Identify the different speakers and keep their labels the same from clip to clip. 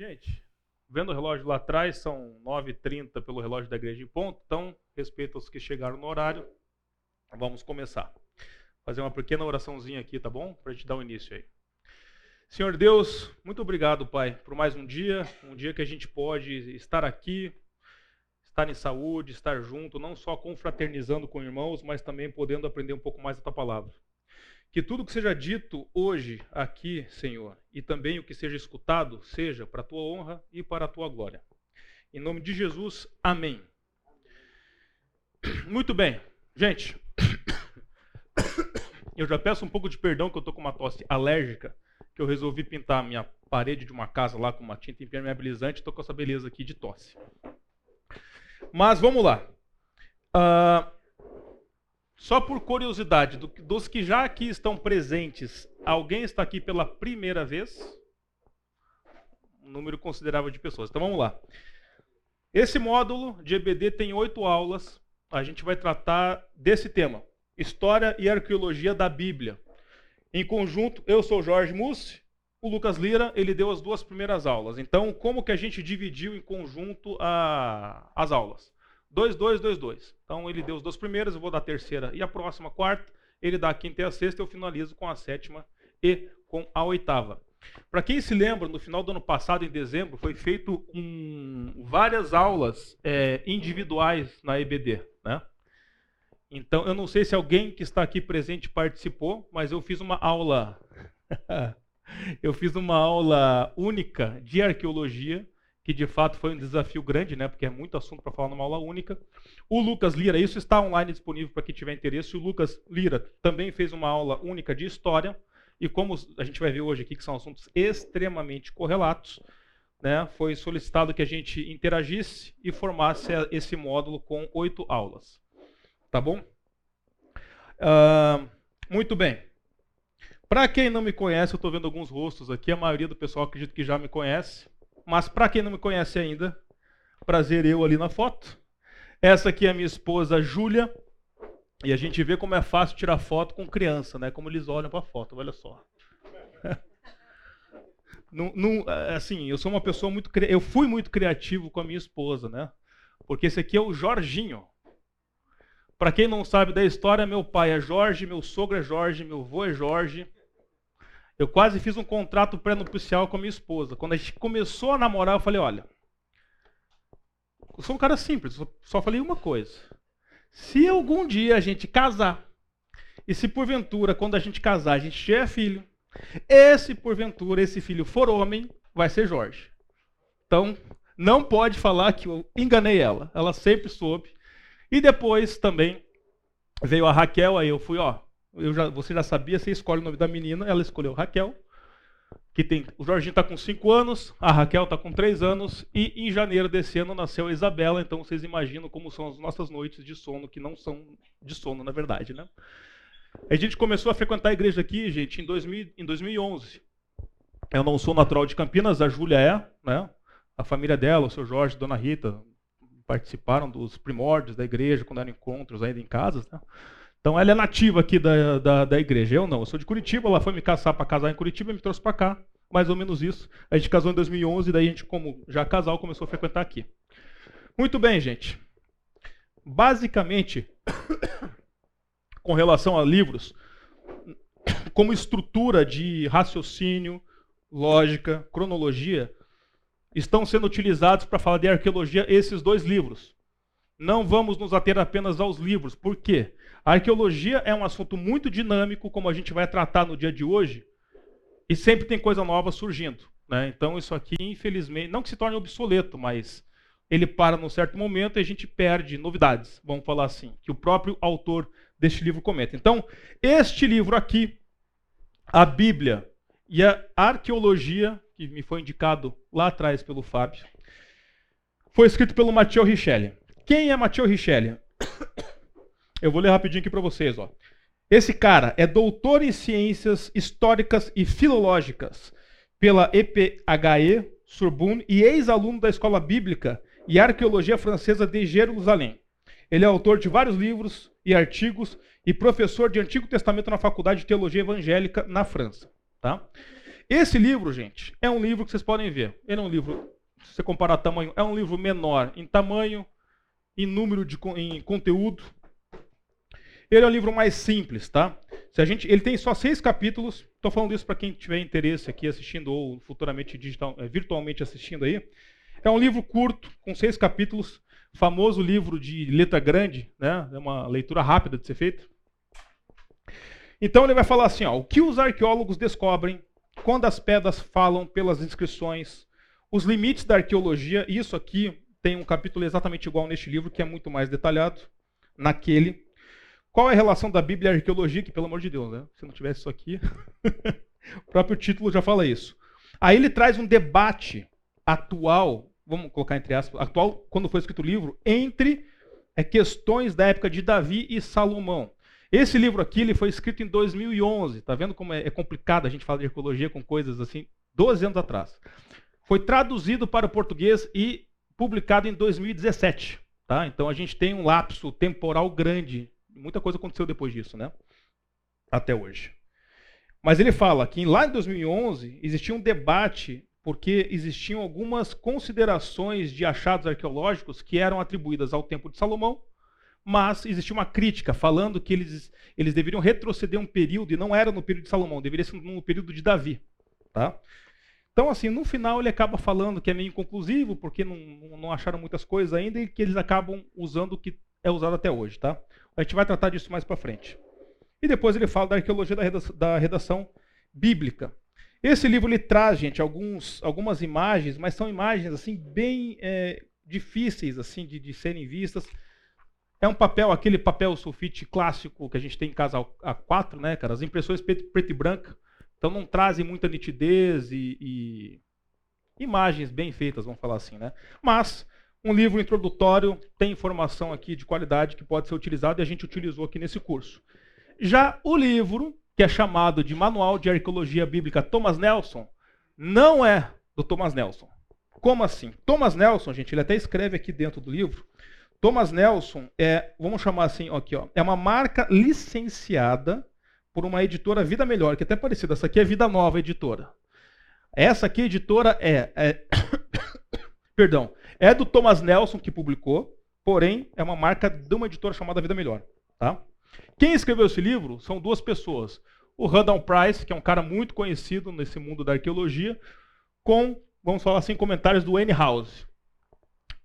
Speaker 1: Gente, vendo o relógio lá atrás, são 9h30 pelo relógio da igreja em ponto, então, respeito aos que chegaram no horário, vamos começar. Fazer uma pequena oraçãozinha aqui, tá bom? Para a gente dar o um início aí. Senhor Deus, muito obrigado, Pai, por mais um dia, um dia que a gente pode estar aqui, estar em saúde, estar junto, não só confraternizando com irmãos, mas também podendo aprender um pouco mais da tua palavra. Que tudo que seja dito hoje aqui, Senhor, e também o que seja escutado, seja para a tua honra e para a tua glória. Em nome de Jesus, amém. Muito bem, gente. Eu já peço um pouco de perdão que eu estou com uma tosse alérgica, que eu resolvi pintar a minha parede de uma casa lá com uma tinta impermeabilizante, estou com essa beleza aqui de tosse. Mas vamos lá. Uh, só por curiosidade, do, dos que já aqui estão presentes, alguém está aqui pela primeira vez? Um número considerável de pessoas. Então vamos lá. Esse módulo de EBD tem oito aulas. A gente vai tratar desse tema: História e Arqueologia da Bíblia. Em conjunto, eu sou Jorge Mussi, o Lucas Lira, ele deu as duas primeiras aulas. Então, como que a gente dividiu em conjunto a, as aulas? 2, 2, 2, 2. Então ele deu os dois primeiros, eu vou dar a terceira e a próxima, a quarta. Ele dá a quinta e a sexta, eu finalizo com a sétima e com a oitava. Para quem se lembra, no final do ano passado, em dezembro, foi feito um, várias aulas é, individuais na EBD. Né? Então, eu não sei se alguém que está aqui presente participou, mas eu fiz uma aula. eu fiz uma aula única de arqueologia que de fato foi um desafio grande, né, porque é muito assunto para falar numa aula única. O Lucas Lira, isso está online disponível para quem tiver interesse. O Lucas Lira também fez uma aula única de história, e como a gente vai ver hoje aqui que são assuntos extremamente correlatos, né, foi solicitado que a gente interagisse e formasse esse módulo com oito aulas. Tá bom? Uh, muito bem. Para quem não me conhece, eu estou vendo alguns rostos aqui, a maioria do pessoal acredito que já me conhece. Mas para quem não me conhece ainda, prazer eu ali na foto. Essa aqui é a minha esposa Júlia. E a gente vê como é fácil tirar foto com criança, né? Como eles olham para a foto, olha só. não, não, assim, eu sou uma pessoa muito eu fui muito criativo com a minha esposa, né? Porque esse aqui é o Jorginho. Para quem não sabe da história, meu pai é Jorge, meu sogro é Jorge, meu avô é Jorge. Eu quase fiz um contrato pré-nupcial com a minha esposa. Quando a gente começou a namorar, eu falei: olha, eu sou um cara simples, só falei uma coisa. Se algum dia a gente casar, e se porventura, quando a gente casar, a gente tiver filho, esse porventura, esse filho for homem, vai ser Jorge. Então, não pode falar que eu enganei ela. Ela sempre soube. E depois também veio a Raquel, aí eu fui, ó, já, você já sabia, você escolhe o nome da menina, ela escolheu Raquel. Que tem, o Jorginho está com 5 anos, a Raquel está com 3 anos, e em janeiro desse ano nasceu a Isabela, então vocês imaginam como são as nossas noites de sono, que não são de sono, na verdade, né? A gente começou a frequentar a igreja aqui, gente, em, 2000, em 2011. Eu não sou natural de Campinas, a Júlia é, né? A família dela, o seu Jorge, dona Rita, participaram dos primórdios da igreja, quando eram encontros ainda em casas, né? Então ela é nativa aqui da, da, da igreja. Eu não, eu sou de Curitiba, ela foi me caçar para casar em Curitiba e me trouxe para cá. Mais ou menos isso. A gente casou em 2011, daí a gente, como já casal, começou a frequentar aqui. Muito bem, gente. Basicamente, com relação a livros, como estrutura de raciocínio, lógica, cronologia, estão sendo utilizados para falar de arqueologia esses dois livros. Não vamos nos ater apenas aos livros. Por quê? A arqueologia é um assunto muito dinâmico, como a gente vai tratar no dia de hoje, e sempre tem coisa nova surgindo. Né? Então, isso aqui, infelizmente, não que se torne obsoleto, mas ele para num certo momento e a gente perde novidades, vamos falar assim, que o próprio autor deste livro comenta. Então, este livro aqui, a Bíblia e a arqueologia, que me foi indicado lá atrás pelo Fábio, foi escrito pelo Matteo Richelli. Quem é Matteo Richelli? Eu vou ler rapidinho aqui para vocês. Ó. Esse cara é doutor em ciências históricas e filológicas pela EPHE Sorbonne e ex-aluno da Escola Bíblica e Arqueologia Francesa de Jerusalém. Ele é autor de vários livros e artigos e professor de Antigo Testamento na Faculdade de Teologia Evangélica na França. Tá? Esse livro, gente, é um livro que vocês podem ver. Ele é um livro, se você comparar tamanho, é um livro menor em tamanho, em número de em conteúdo. Ele é um livro mais simples, tá? Se a gente, ele tem só seis capítulos. Estou falando isso para quem tiver interesse aqui assistindo ou futuramente digital, eh, virtualmente assistindo aí. É um livro curto, com seis capítulos, famoso livro de letra grande, né? É uma leitura rápida de ser feita. Então ele vai falar assim: ó, o que os arqueólogos descobrem quando as pedras falam pelas inscrições, os limites da arqueologia. Isso aqui tem um capítulo exatamente igual neste livro, que é muito mais detalhado naquele. Qual é a relação da Bíblia e arqueologia? Que, pelo amor de Deus, né? se não tivesse isso aqui, o próprio título já fala isso. Aí ele traz um debate atual, vamos colocar entre aspas, atual, quando foi escrito o livro, entre é, questões da época de Davi e Salomão. Esse livro aqui ele foi escrito em 2011. Tá vendo como é, é complicado a gente falar de arqueologia com coisas assim, 12 anos atrás. Foi traduzido para o português e publicado em 2017. Tá? Então a gente tem um lapso temporal grande. Muita coisa aconteceu depois disso, né? Até hoje. Mas ele fala que lá em 2011 existia um debate porque existiam algumas considerações de achados arqueológicos que eram atribuídas ao tempo de Salomão mas existia uma crítica falando que eles, eles deveriam retroceder um período, e não era no período de Salomão, deveria ser no período de Davi. Tá? Então, assim, no final ele acaba falando que é meio inconclusivo, porque não, não acharam muitas coisas ainda, e que eles acabam usando o que é usado até hoje. Tá? A gente vai tratar disso mais para frente. E depois ele fala da arqueologia da redação, da redação bíblica. Esse livro ele traz, gente, alguns, algumas imagens, mas são imagens assim bem é, difíceis assim de, de serem vistas é um papel, aquele papel sulfite clássico que a gente tem em casa A4, né, cara? As impressões preto, preto e branca. Então não trazem muita nitidez e, e, imagens bem feitas, vamos falar assim, né? Mas um livro introdutório tem informação aqui de qualidade que pode ser utilizado e a gente utilizou aqui nesse curso. Já o livro, que é chamado de Manual de Arqueologia Bíblica Thomas Nelson, não é do Thomas Nelson. Como assim? Thomas Nelson, gente, ele até escreve aqui dentro do livro Thomas Nelson é, vamos chamar assim, aqui, ó, é uma marca licenciada por uma editora Vida Melhor, que é até parecida. Essa aqui é Vida Nova Editora. Essa aqui, editora, é, é perdão, é do Thomas Nelson que publicou, porém é uma marca de uma editora chamada Vida Melhor, tá? Quem escreveu esse livro são duas pessoas. O Randall Price, que é um cara muito conhecido nesse mundo da arqueologia, com, vamos falar assim, comentários do N. House.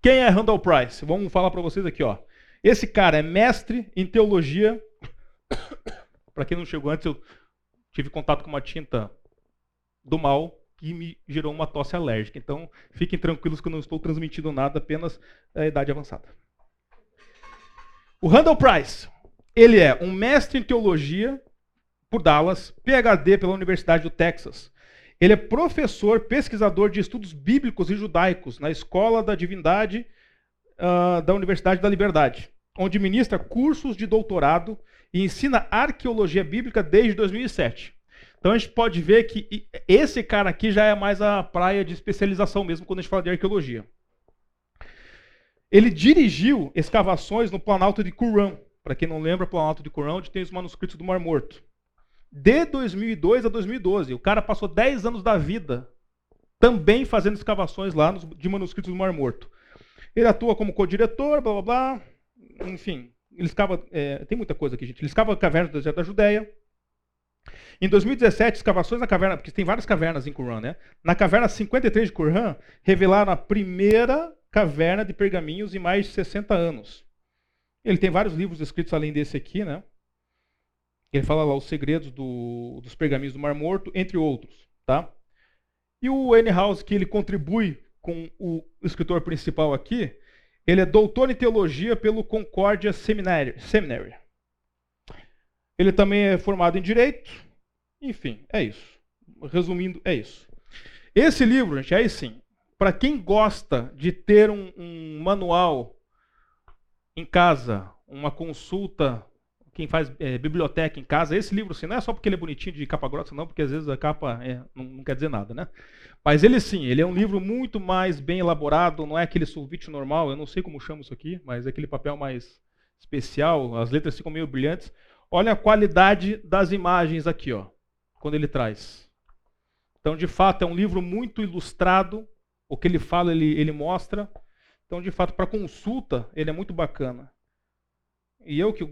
Speaker 1: Quem é Randall Price? Vamos falar para vocês aqui, ó. Esse cara é mestre em teologia. para quem não chegou antes, eu tive contato com uma tinta do mal que me gerou uma tosse alérgica. Então, fiquem tranquilos que eu não estou transmitindo nada, apenas a idade avançada. O Randall Price, ele é um mestre em teologia por Dallas, PhD pela Universidade do Texas, ele é professor, pesquisador de estudos bíblicos e judaicos na Escola da Divindade uh, da Universidade da Liberdade, onde ministra cursos de doutorado e ensina arqueologia bíblica desde 2007. Então a gente pode ver que esse cara aqui já é mais a praia de especialização mesmo quando a gente fala de arqueologia. Ele dirigiu escavações no Planalto de Qumran. Para quem não lembra, Planalto de Qumran, onde tem os manuscritos do Mar Morto de 2002 a 2012. O cara passou 10 anos da vida também fazendo escavações lá de manuscritos do Mar Morto. Ele atua como co-diretor, blá blá blá. Enfim, ele escava. É, tem muita coisa aqui, gente. Ele escava cavernas do deserto da Judéia. Em 2017, escavações na caverna, porque tem várias cavernas em Qumran, né? Na caverna 53 de Qumran, revelaram a primeira caverna de pergaminhos em mais de 60 anos. Ele tem vários livros escritos além desse aqui, né? Ele fala lá os segredos do, dos pergaminhos do Mar Morto, entre outros. Tá? E o N. Que ele contribui com o escritor principal aqui, ele é doutor em teologia pelo Concordia Seminary. Seminary. Ele também é formado em direito. Enfim, é isso. Resumindo, é isso. Esse livro, gente, aí sim, para quem gosta de ter um, um manual em casa, uma consulta quem faz é, biblioteca em casa, esse livro assim, não é só porque ele é bonitinho de capa grossa, não, porque às vezes a capa é, não, não, quer dizer nada, né? Mas ele sim, ele é um livro muito mais bem elaborado, não é aquele sulfite normal, eu não sei como chama isso aqui, mas é aquele papel mais especial, as letras ficam meio brilhantes. Olha a qualidade das imagens aqui, ó, quando ele traz. Então, de fato, é um livro muito ilustrado. O que ele fala, ele, ele mostra. Então, de fato, para consulta, ele é muito bacana. E eu que,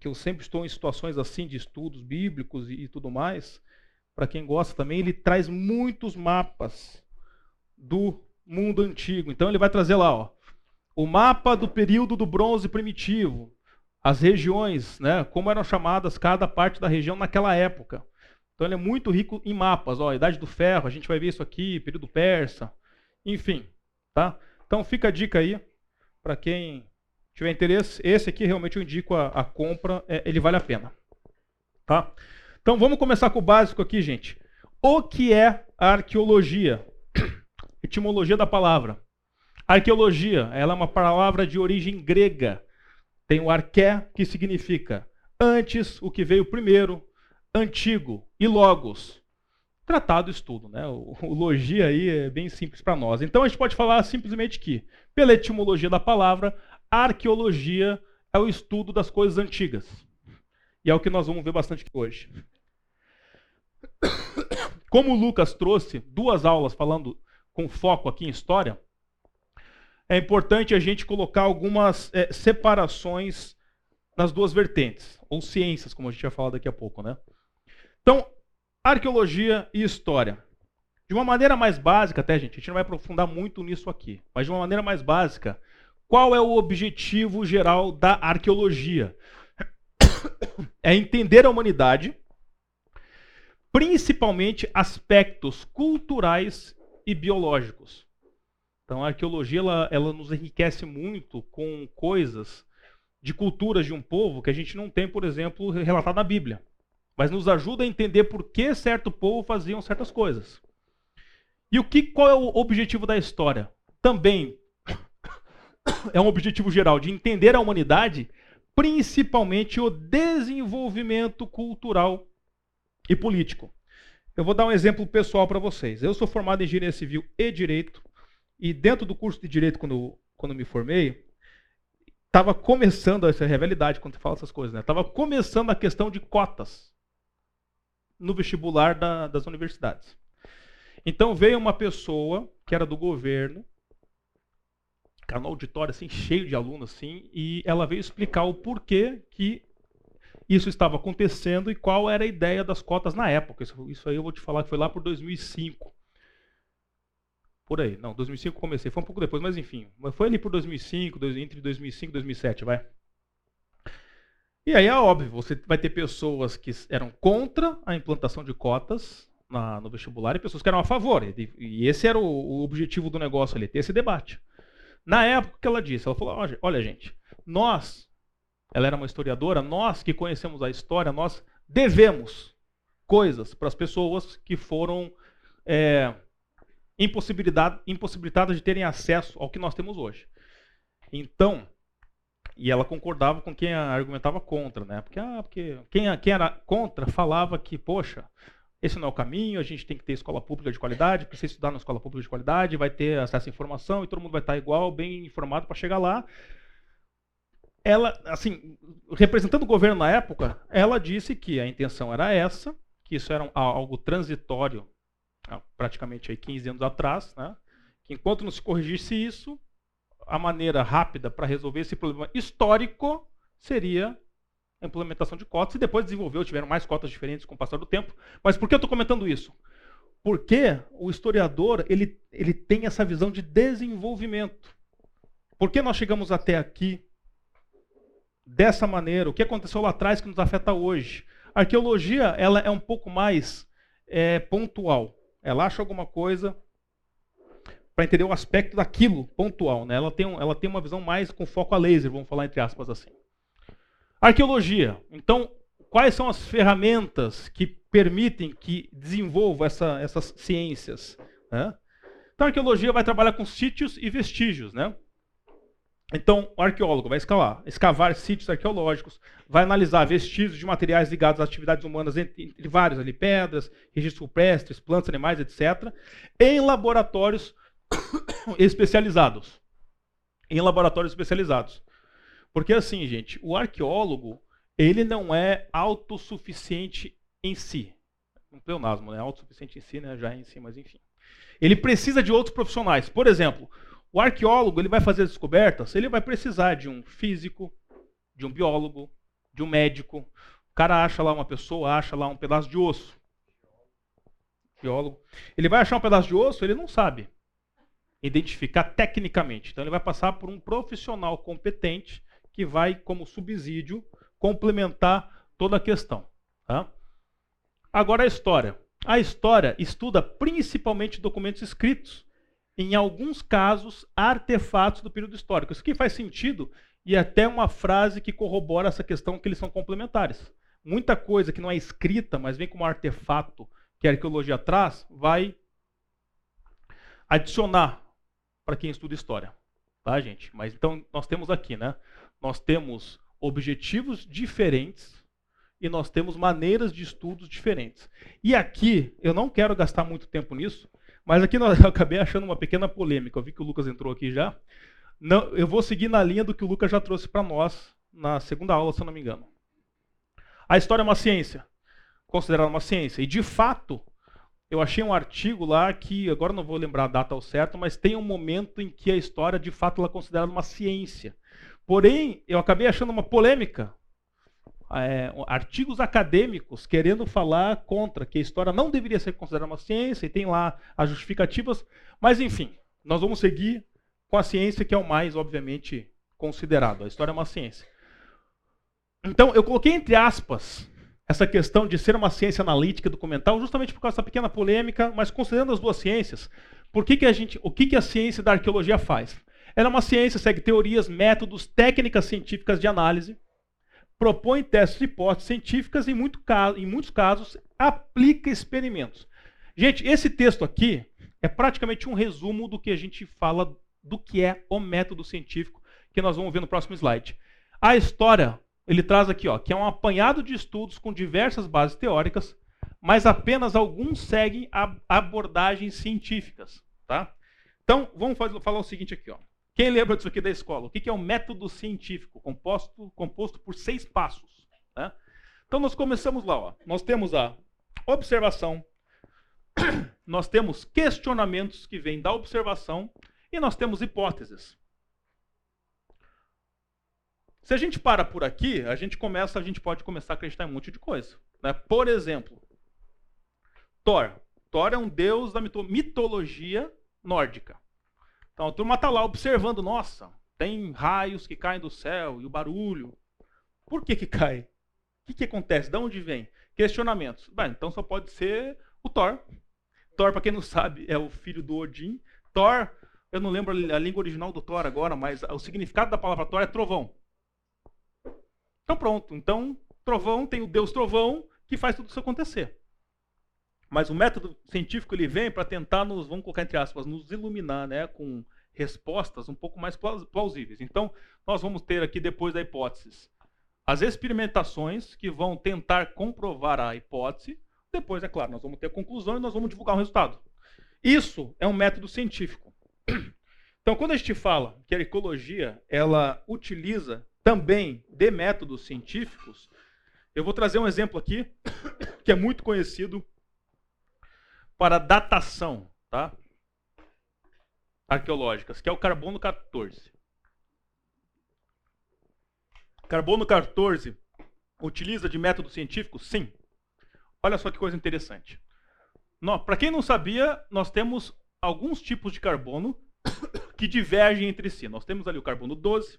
Speaker 1: que eu sempre estou em situações assim de estudos bíblicos e, e tudo mais, para quem gosta também, ele traz muitos mapas do mundo antigo. Então ele vai trazer lá, ó, o mapa do período do bronze primitivo, as regiões, né, como eram chamadas cada parte da região naquela época. Então ele é muito rico em mapas, ó, Idade do Ferro, a gente vai ver isso aqui, período persa, enfim, tá? Então fica a dica aí para quem tiver interesse. Esse aqui realmente eu indico a, a compra, é, ele vale a pena, tá? Então vamos começar com o básico aqui, gente. O que é a arqueologia? Etimologia da palavra. Arqueologia, ela é uma palavra de origem grega. Tem o arqué, que significa antes, o que veio primeiro, antigo e logos. Tratado estudo, né? O, logia aí é bem simples para nós. Então a gente pode falar simplesmente que, pela etimologia da palavra, arqueologia é o estudo das coisas antigas. E é o que nós vamos ver bastante hoje. Como o Lucas trouxe duas aulas falando com foco aqui em história, é importante a gente colocar algumas é, separações nas duas vertentes, ou ciências, como a gente vai falar daqui a pouco, né? Então, arqueologia e história. De uma maneira mais básica, até, gente, a gente não vai aprofundar muito nisso aqui, mas de uma maneira mais básica, qual é o objetivo geral da arqueologia? É entender a humanidade, principalmente aspectos culturais e biológicos. Então a arqueologia ela, ela nos enriquece muito com coisas de culturas de um povo que a gente não tem, por exemplo, relatado na Bíblia. Mas nos ajuda a entender por que certo povo faziam certas coisas. E o que, qual é o objetivo da história? Também é um objetivo geral de entender a humanidade, principalmente o desenvolvimento cultural e político. Eu vou dar um exemplo pessoal para vocês. Eu sou formado em engenharia civil e direito, e dentro do curso de direito, quando, quando me formei, estava começando, essa é realidade quando fala essas coisas, né? Estava começando a questão de cotas no vestibular da, das universidades. Então veio uma pessoa que era do governo, cara, no auditório assim, cheio de alunos assim, e ela veio explicar o porquê que isso estava acontecendo e qual era a ideia das cotas na época. Isso, isso aí eu vou te falar que foi lá por 2005. Por aí. Não, 2005 comecei, foi um pouco depois, mas enfim. Foi ali por 2005, entre 2005 e 2007, vai. E aí é óbvio, você vai ter pessoas que eram contra a implantação de cotas na, no vestibular e pessoas que eram a favor. E, e esse era o, o, objetivo do negócio ali, ter esse debate. Na época que ela disse, ela falou: olha, gente, nós, ela era uma historiadora, nós que conhecemos a história, nós devemos coisas para as pessoas que foram é, impossibilitadas de terem acesso ao que nós temos hoje. Então, e ela concordava com quem argumentava contra, né? Porque, ah, porque quem, quem era contra falava que, poxa, esse não é o caminho, a gente tem que ter escola pública de qualidade, precisa estudar na escola pública de qualidade, vai ter acesso à informação e todo mundo vai estar igual, bem informado para chegar lá. Ela, assim, representando o governo na época, ela disse que a intenção era essa, que isso era algo transitório, praticamente aí 15 anos atrás, né? que enquanto não se corrigisse isso, a maneira rápida para resolver esse problema histórico seria a implementação de cotas e depois desenvolveu, tiveram mais cotas diferentes com o passar do tempo. Mas por que eu estou comentando isso? Porque o historiador ele, ele tem essa visão de desenvolvimento. Por que nós chegamos até aqui dessa maneira? O que aconteceu lá atrás que nos afeta hoje? A arqueologia ela é um pouco mais é, pontual. Ela acha alguma coisa, para entender o aspecto daquilo pontual. Né? Ela, tem um, ela tem uma visão mais com foco a laser, vamos falar entre aspas assim. Arqueologia. Então, quais são as ferramentas que permitem que desenvolva essa, essas ciências? Né? Então, a arqueologia vai trabalhar com sítios e vestígios. Né? Então, o arqueólogo vai escalar, escavar sítios arqueológicos, vai analisar vestígios de materiais ligados às atividades humanas, entre, entre vários ali, pedras, registros rupestres, plantas, animais, etc., em laboratórios especializados. Em laboratórios especializados. Porque assim, gente, o arqueólogo, ele não é autossuficiente em si. um pleonasmo, né? Autossuficiente em si, né? Já é em si, mas enfim. Ele precisa de outros profissionais. Por exemplo, o arqueólogo ele vai fazer descobertas, ele vai precisar de um físico, de um biólogo, de um médico. O cara acha lá uma pessoa, acha lá um pedaço de osso. Biólogo. Ele vai achar um pedaço de osso, ele não sabe identificar tecnicamente. Então ele vai passar por um profissional competente que vai, como subsídio, complementar toda a questão. Tá? Agora a história. A história estuda principalmente documentos escritos, em alguns casos, artefatos do período histórico. Isso aqui faz sentido e até uma frase que corrobora essa questão que eles são complementares. Muita coisa que não é escrita, mas vem como artefato que a arqueologia traz, vai adicionar para quem estuda história. Tá, gente? Mas então nós temos aqui, né? Nós temos objetivos diferentes e nós temos maneiras de estudos diferentes. E aqui, eu não quero gastar muito tempo nisso, mas aqui nós, eu acabei achando uma pequena polêmica. Eu vi que o Lucas entrou aqui já. Não, eu vou seguir na linha do que o Lucas já trouxe para nós na segunda aula, se eu não me engano. A história é uma ciência, considerada uma ciência. E de fato, eu achei um artigo lá que, agora não vou lembrar a data ao certo, mas tem um momento em que a história de fato ela é considerada uma ciência. Porém, eu acabei achando uma polêmica. É, artigos acadêmicos querendo falar contra que a história não deveria ser considerada uma ciência, e tem lá as justificativas, mas enfim, nós vamos seguir com a ciência que é o mais, obviamente, considerado. A história é uma ciência. Então, eu coloquei entre aspas essa questão de ser uma ciência analítica documental, justamente por causa dessa pequena polêmica, mas considerando as duas ciências, por que, que a gente, o que, que a ciência da arqueologia faz? Ela é uma ciência, segue teorias, métodos, técnicas científicas de análise, propõe testes e hipóteses científicas e, muito, em muitos casos, aplica experimentos. Gente, esse texto aqui é praticamente um resumo do que a gente fala do que é o método científico, que nós vamos ver no próximo slide. A história, ele traz aqui, ó, que é um apanhado de estudos com diversas bases teóricas, mas apenas alguns seguem abordagens científicas. Tá? Então, vamos falar o seguinte aqui. Ó. Quem lembra disso aqui da escola? O que é um método científico composto, composto por seis passos? Né? Então nós começamos lá. Ó. Nós temos a observação, nós temos questionamentos que vêm da observação e nós temos hipóteses. Se a gente para por aqui, a gente começa, a gente pode começar a acreditar em um monte de coisa. Né? Por exemplo, Thor. Thor é um deus da mitologia nórdica. Então a turma está lá observando, nossa, tem raios que caem do céu e o barulho. Por que que cai? O que, que acontece? De onde vem? Questionamentos. Bem, então só pode ser o Thor. Thor, para quem não sabe, é o filho do Odin. Thor, eu não lembro a língua original do Thor agora, mas o significado da palavra Thor é trovão. Então pronto. Então, trovão tem o Deus trovão que faz tudo isso acontecer. Mas o método científico ele vem para tentar nos, vamos colocar entre aspas, nos iluminar, né, com respostas um pouco mais plausíveis. Então, nós vamos ter aqui depois da hipótese as experimentações que vão tentar comprovar a hipótese. Depois, é claro, nós vamos ter a conclusão e nós vamos divulgar o resultado. Isso é um método científico. Então, quando a gente fala que a ecologia ela utiliza também de métodos científicos, eu vou trazer um exemplo aqui que é muito conhecido para datação tá? arqueológicas, que é o carbono 14. Carbono 14 utiliza de método científico? Sim. Olha só que coisa interessante. Para quem não sabia, nós temos alguns tipos de carbono que divergem entre si. Nós temos ali o carbono 12,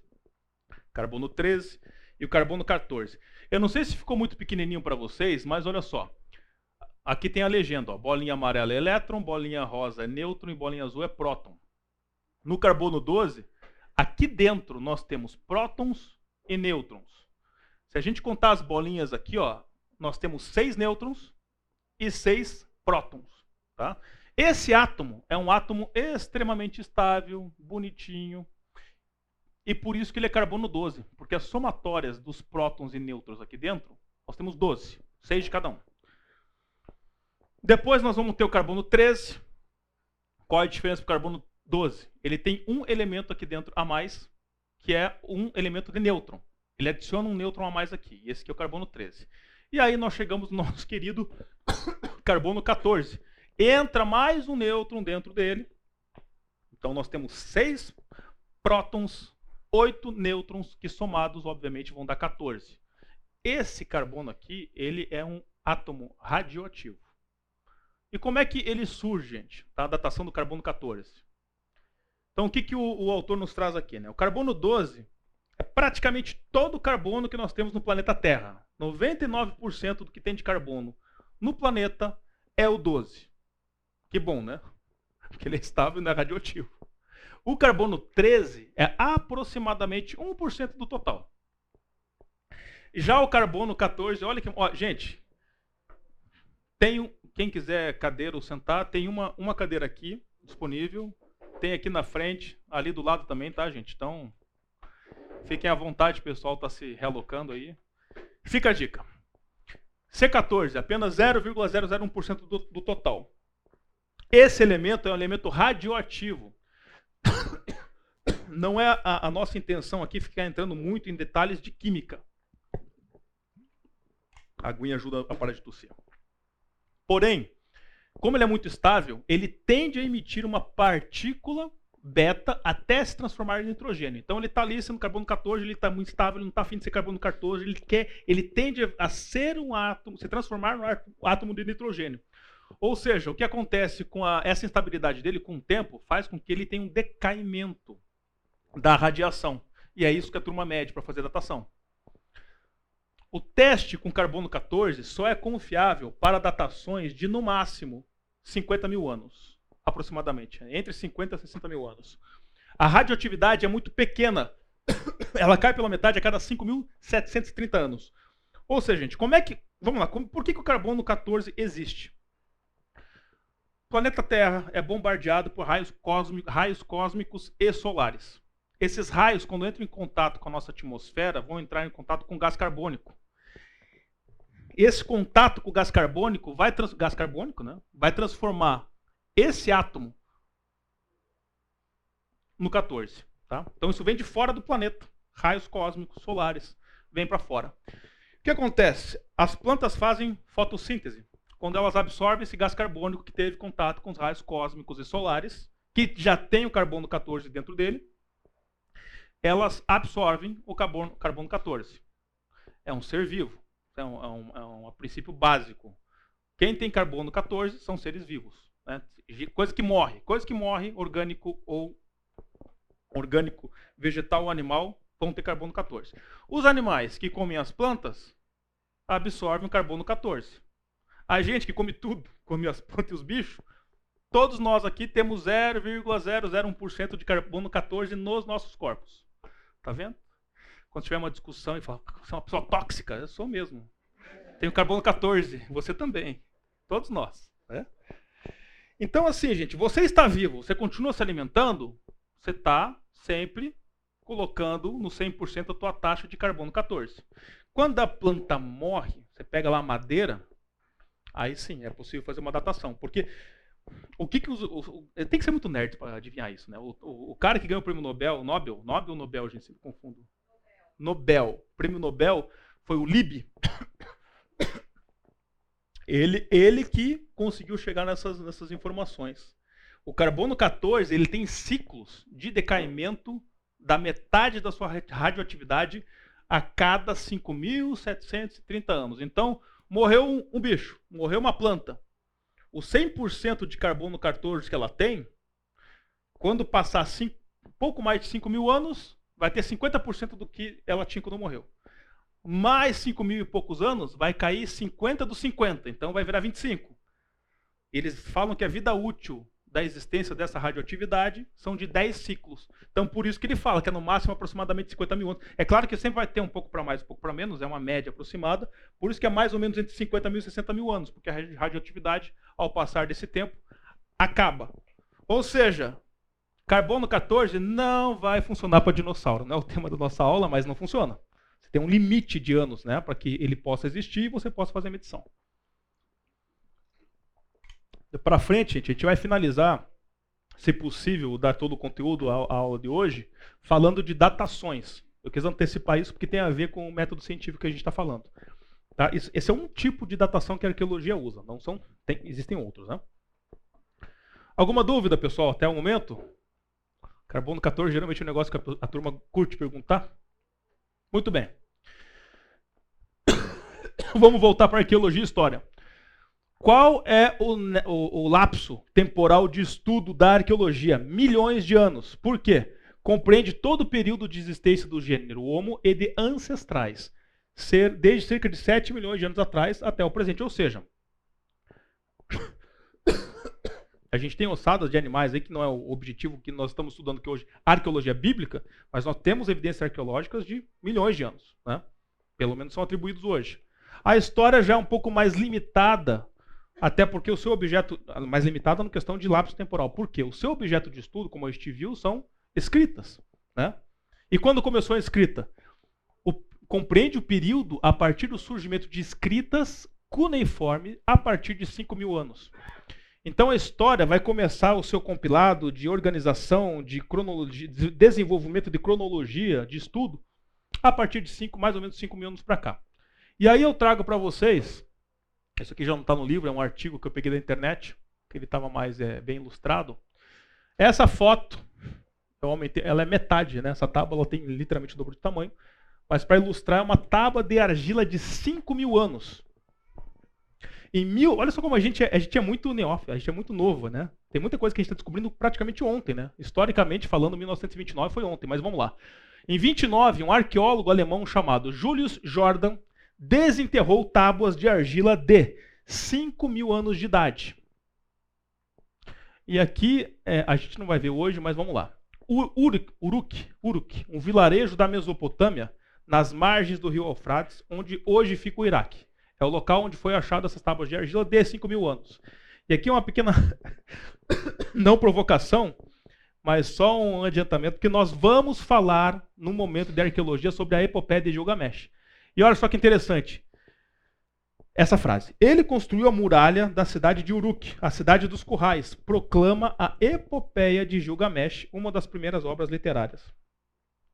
Speaker 1: carbono 13 e o carbono 14. Eu não sei se ficou muito pequenininho para vocês, mas olha só. Aqui tem a legenda, ó, bolinha amarela é elétron, bolinha rosa é nêutron e bolinha azul é próton. No carbono 12, aqui dentro nós temos prótons e nêutrons. Se a gente contar as bolinhas aqui, ó, nós temos seis nêutrons e seis prótons. Tá? Esse átomo é um átomo extremamente estável, bonitinho, e por isso que ele é carbono 12, porque as somatórias dos prótons e nêutrons aqui dentro, nós temos 12, seis de cada um. Depois nós vamos ter o carbono 13. Qual é a diferença para o carbono 12? Ele tem um elemento aqui dentro a mais, que é um elemento de nêutron. Ele adiciona um nêutron a mais aqui. E esse aqui é o carbono 13. E aí nós chegamos no nosso querido carbono 14. Entra mais um nêutron dentro dele. Então nós temos seis prótons, oito nêutrons, que somados, obviamente, vão dar 14. Esse carbono aqui, ele é um átomo radioativo. E como é que ele surge, gente? Tá? A datação do carbono 14. Então, o que, que o, o autor nos traz aqui? Né? O carbono 12 é praticamente todo o carbono que nós temos no planeta Terra. 99% do que tem de carbono no planeta é o 12. Que bom, né? Porque ele é estável e não é radioativo. O carbono 13 é aproximadamente 1% do total. Já o carbono 14, olha que. Ó, gente, tem, quem quiser cadeira ou sentar, tem uma, uma cadeira aqui disponível. Tem aqui na frente, ali do lado também, tá, gente? Então, fiquem à vontade, pessoal está se relocando aí. Fica a dica. C14, apenas 0,001% do, do total. Esse elemento é um elemento radioativo. Não é a, a, nossa intenção aqui ficar entrando muito em detalhes de química. A aguinha ajuda a parar de tossir. Porém, como ele é muito estável, ele tende a emitir uma partícula beta até se transformar em nitrogênio. Então ele está ali sendo carbono 14, ele está muito estável, ele não está afim de ser carbono 14, ele quer, ele tende a ser um átomo, se transformar no átomo de nitrogênio. Ou seja, o que acontece com a, essa instabilidade dele com o tempo faz com que ele tenha um decaimento da radiação. E é isso que a turma mede para fazer datação. O teste com carbono 14 só é confiável para datações de, no máximo, 50 mil anos, aproximadamente. Entre 50 e 60 mil anos. A radioatividade é muito pequena. Ela cai pela metade a cada 5.730 anos. Ou seja, gente, como é que. Vamos lá, por que, que o carbono 14 existe? Planeta Terra é bombardeado por raios, cósmicos, raios cósmicos e solares. Esses raios, quando entram em contato com a nossa atmosfera, vão entrar em contato com gás carbônico. Esse contato com o gás carbônico vai gás carbônico, né, vai transformar esse átomo no 14. Tá? Então isso vem de fora do planeta. Raios cósmicos, solares, vem para fora. O que acontece? As plantas fazem fotossíntese. Quando elas absorvem esse gás carbônico que teve contato com os raios cósmicos e solares, que já tem o carbono 14 dentro dele, elas absorvem o carbono, carbono 14. É um ser vivo. É um, é, um, é um, princípio básico. Quem tem carbono 14 são seres vivos. Né? Coisa que morre. Coisa que morre, orgânico ou orgânico, vegetal ou animal, vão ter carbono 14. Os animais que comem as plantas absorvem o carbono 14. A gente que come tudo, come as plantas e os bichos, todos nós aqui temos 0,001% de carbono 14 nos nossos corpos. Tá vendo? Quando tiver uma discussão e falar, você é uma pessoa tóxica, eu sou mesmo. Tenho carbono 14, você também. Todos nós. Né? Então, assim, gente, você está vivo, você continua se alimentando, você está sempre colocando no 100% a tua taxa de carbono 14. Quando a planta morre, você pega lá a madeira, aí sim é possível fazer uma datação. Porque o que, que os, o, o, tem que ser muito nerd para adivinhar isso, né? O, o, cara que ganhou o prêmio Nobel, Nobel, Nobel ou Nobel, gente, sempre confundo. Nobel. O prêmio Nobel foi o Lib. Ele, ele que conseguiu chegar nessas, nessas informações. O carbono 14 ele tem ciclos de decaimento da metade da sua radioatividade a cada 5.730 anos. Então, morreu um, um bicho, morreu uma planta o 100% de carbono 14 que ela tem, quando passar cinco, pouco mais de 5 mil anos, vai ter 50% do que ela tinha quando morreu. Mais 5 mil e poucos anos, vai cair 50 dos 50, então vai virar 25. Eles falam que a vida útil da existência dessa radioatividade são de 10 ciclos. Então, por isso que ele fala que é no máximo aproximadamente 50 mil anos. É claro que sempre vai ter um pouco para mais, um pouco para menos, é uma média aproximada. Por isso que é mais ou menos entre 50 mil e 60 mil anos, porque a radioatividade, ao passar desse tempo, acaba. Ou seja, carbono 14 não vai funcionar para dinossauro. Não é o tema da nossa aula, mas não funciona. Você tem um limite de anos né, para que ele possa existir e você possa fazer medição para frente, gente, a gente vai finalizar, se possível, dar todo o conteúdo à aula de hoje, falando de datações. Eu quis antecipar isso porque tem a ver com o método científico que a gente está falando. Tá? Esse é um tipo de datação que a arqueologia usa. Não são, tem, existem outros. Né? Alguma dúvida, pessoal, até o momento? Carbono 14 geralmente é um negócio que a, turma curte perguntar. Muito bem. Vamos voltar para arqueologia e história. Qual é o, o, o, lapso temporal de estudo da arqueologia? Milhões de anos. Por quê? Compreende todo o período de existência do gênero Homo e de ancestrais, ser desde cerca de 7 milhões de anos atrás até o presente. Ou seja, a gente tem ossadas de animais aí que não é o objetivo que nós estamos estudando aqui hoje, arqueologia bíblica, mas nós temos evidências arqueológicas de milhões de anos, né? Pelo menos são atribuídos hoje. A história já é um pouco mais limitada, até porque o seu objeto mais limitado na questão de lapso temporal. Por quê? O seu objeto de estudo, como a gente viu, são escritas, né? E quando começou a escrita? O, compreende o período a partir do surgimento de escritas cuneiforme a partir de 5 mil anos. Então a história vai começar o seu compilado de organização, de cronologia, de desenvolvimento de cronologia, de estudo, a partir de cinco, mais ou menos 5 mil anos para cá. E aí eu trago para vocês, isso aqui já não está no livro, é um artigo que eu peguei da internet, que ele estava mais é, bem ilustrado. Essa foto, aumentei, ela é metade, né? Essa tábua tem literalmente o dobro de tamanho, mas para ilustrar é uma tábua de argila de 5 mil anos. Em mil, olha só como a gente é, a gente é muito neófito, a gente é muito novo, né? Tem muita coisa que a gente está descobrindo praticamente ontem, né? Historicamente falando, 1929 foi ontem, mas vamos lá. Em 29, um arqueólogo alemão chamado Julius Jordan desenterrou tábuas de argila de 5 mil anos de idade. E aqui, é, a gente não vai ver hoje, mas vamos lá. Uruk, Uruk, Uruk, um vilarejo da Mesopotâmia, nas margens do rio Eufrates, onde hoje fica o Iraque. É o local onde foi achado essas tábuas de argila de 5 mil anos. E aqui é uma pequena, não provocação, mas só um adiantamento, que nós vamos falar no momento de arqueologia sobre a epopeia de Gilgamesh. E olha só que interessante. Essa frase. Ele construiu a muralha da cidade de Uruk, a cidade dos currais. Proclama a epopeia de Gilgamesh, uma das primeiras obras literárias.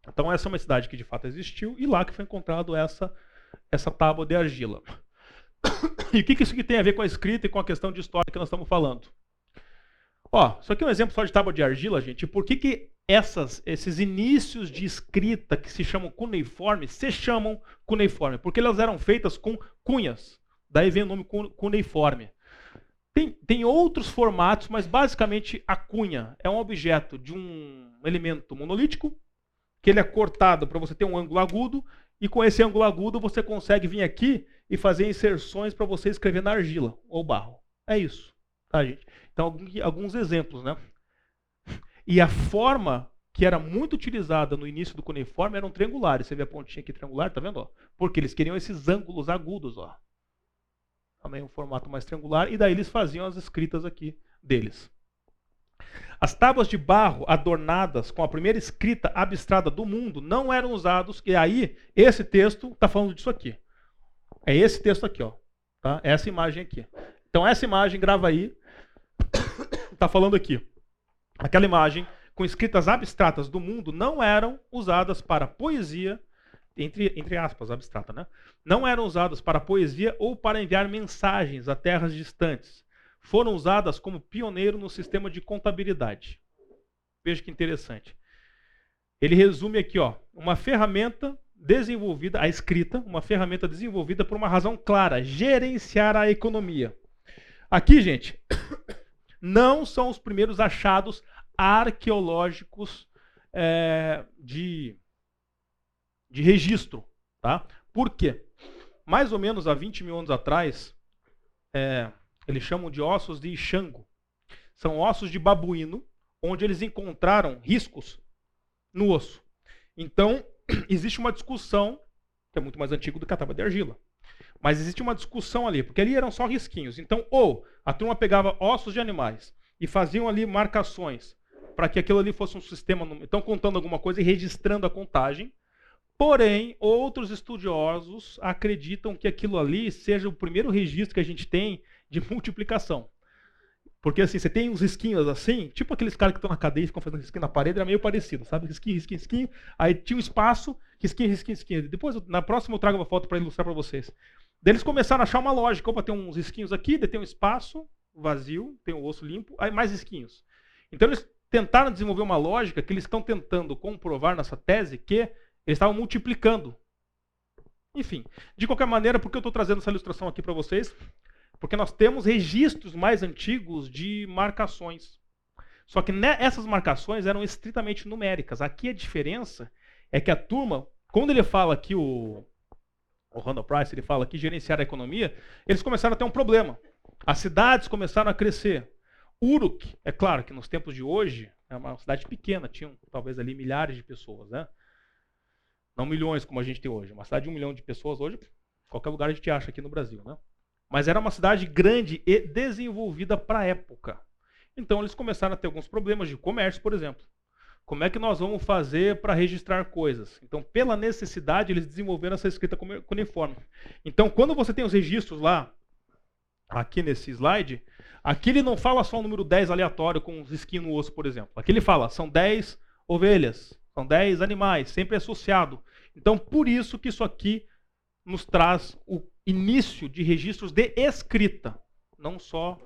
Speaker 1: Então essa é uma cidade que de fato existiu e lá que foi encontrado essa essa tábua de argila. E o que, que isso tem a ver com a escrita e com a questão de história que nós estamos falando? Ó, isso aqui é um exemplo só de tábua de argila, gente. Por que, que essas, esses inícios de escrita que se chamam cuneiforme se chamam cuneiforme? Porque elas eram feitas com cunhas. Daí vem o nome cuneiforme. Tem, tem outros formatos, mas basicamente a cunha é um objeto de um elemento monolítico, que ele é cortado para você ter um ângulo agudo, e com esse ângulo agudo você consegue vir aqui e fazer inserções para você escrever na argila ou barro. É isso, tá, gente? Então, alguns exemplos, né? E a forma que era muito utilizada no início do cuneiforme eram triangulares. Você vê a pontinha aqui triangular, tá vendo? Porque eles queriam esses ângulos agudos, ó. Também um formato mais triangular. E daí eles faziam as escritas aqui deles. As tábuas de barro adornadas com a primeira escrita abstrata do mundo não eram usados. E aí, esse texto está falando disso aqui. É esse texto aqui, ó. Tá? Essa imagem aqui. Então, essa imagem, grava aí. Está falando aqui. Aquela imagem com escritas abstratas do mundo não eram usadas para poesia, entre, entre aspas, abstrata, né? Não eram usadas para poesia ou para enviar mensagens a terras distantes. Foram usadas como pioneiro no sistema de contabilidade. Veja que interessante. Ele resume aqui, ó, uma ferramenta desenvolvida, a escrita, uma ferramenta desenvolvida por uma razão clara, gerenciar a economia. Aqui, gente, não são os primeiros achados arqueológicos é, de, de registro. Tá? Por quê? Mais ou menos há 20 mil anos atrás, é, eles chamam de ossos de Xango. São ossos de babuíno, onde eles encontraram riscos no osso. Então, existe uma discussão, que é muito mais antigo do que a tábua de argila. Mas existe uma discussão ali, porque ali eram só risquinhos. Então, ou a turma pegava ossos de animais e faziam ali marcações para que aquilo ali fosse um sistema. Então, contando alguma coisa e registrando a contagem. Porém, outros estudiosos acreditam que aquilo ali seja o primeiro registro que a gente tem de multiplicação. Porque assim, você tem uns risquinhos assim, tipo aqueles caras que estão na cadeia e ficam fazendo risquinho na parede, era meio parecido, sabe? Risquinho, risquinho, risquinho. Aí tinha um espaço, risquinho, risquinho, risquinho. Depois, na próxima, eu trago uma foto para ilustrar para vocês. Daí eles começaram a achar uma lógica. Opa, tem uns esquinhos aqui, daí tem um espaço vazio, tem o um osso limpo, aí mais esquinhos. Então eles tentaram desenvolver uma lógica que eles estão tentando comprovar nessa tese que eles estavam multiplicando. Enfim, de qualquer maneira, por que eu estou trazendo essa ilustração aqui para vocês? Porque nós temos registros mais antigos de marcações. Só que essas marcações eram estritamente numéricas. Aqui a diferença é que a turma, quando ele fala aqui o, o Randall Price, ele fala que gerenciar a economia, eles começaram a ter um problema. As cidades começaram a crescer. Uruk, é claro que nos tempos de hoje, é uma cidade pequena, tinham talvez ali milhares de pessoas, né? Não milhões como a gente tem hoje. Uma cidade de um milhão de pessoas hoje, qualquer lugar a gente acha aqui no Brasil, né? Mas era uma cidade grande e desenvolvida para a época. Então eles começaram a ter alguns problemas de comércio, por exemplo. Como é que nós vamos fazer para registrar coisas? Então, pela necessidade, eles desenvolveram essa escrita cuneiforme. Então, quando você tem os registros lá, aqui nesse slide, aqui ele não fala só o número 10 aleatório com os esquinhos no osso, por exemplo. Aqui ele fala, são 10 ovelhas, são 10 animais, sempre associado. Então, por isso que isso aqui nos traz o início de registros de escrita, não só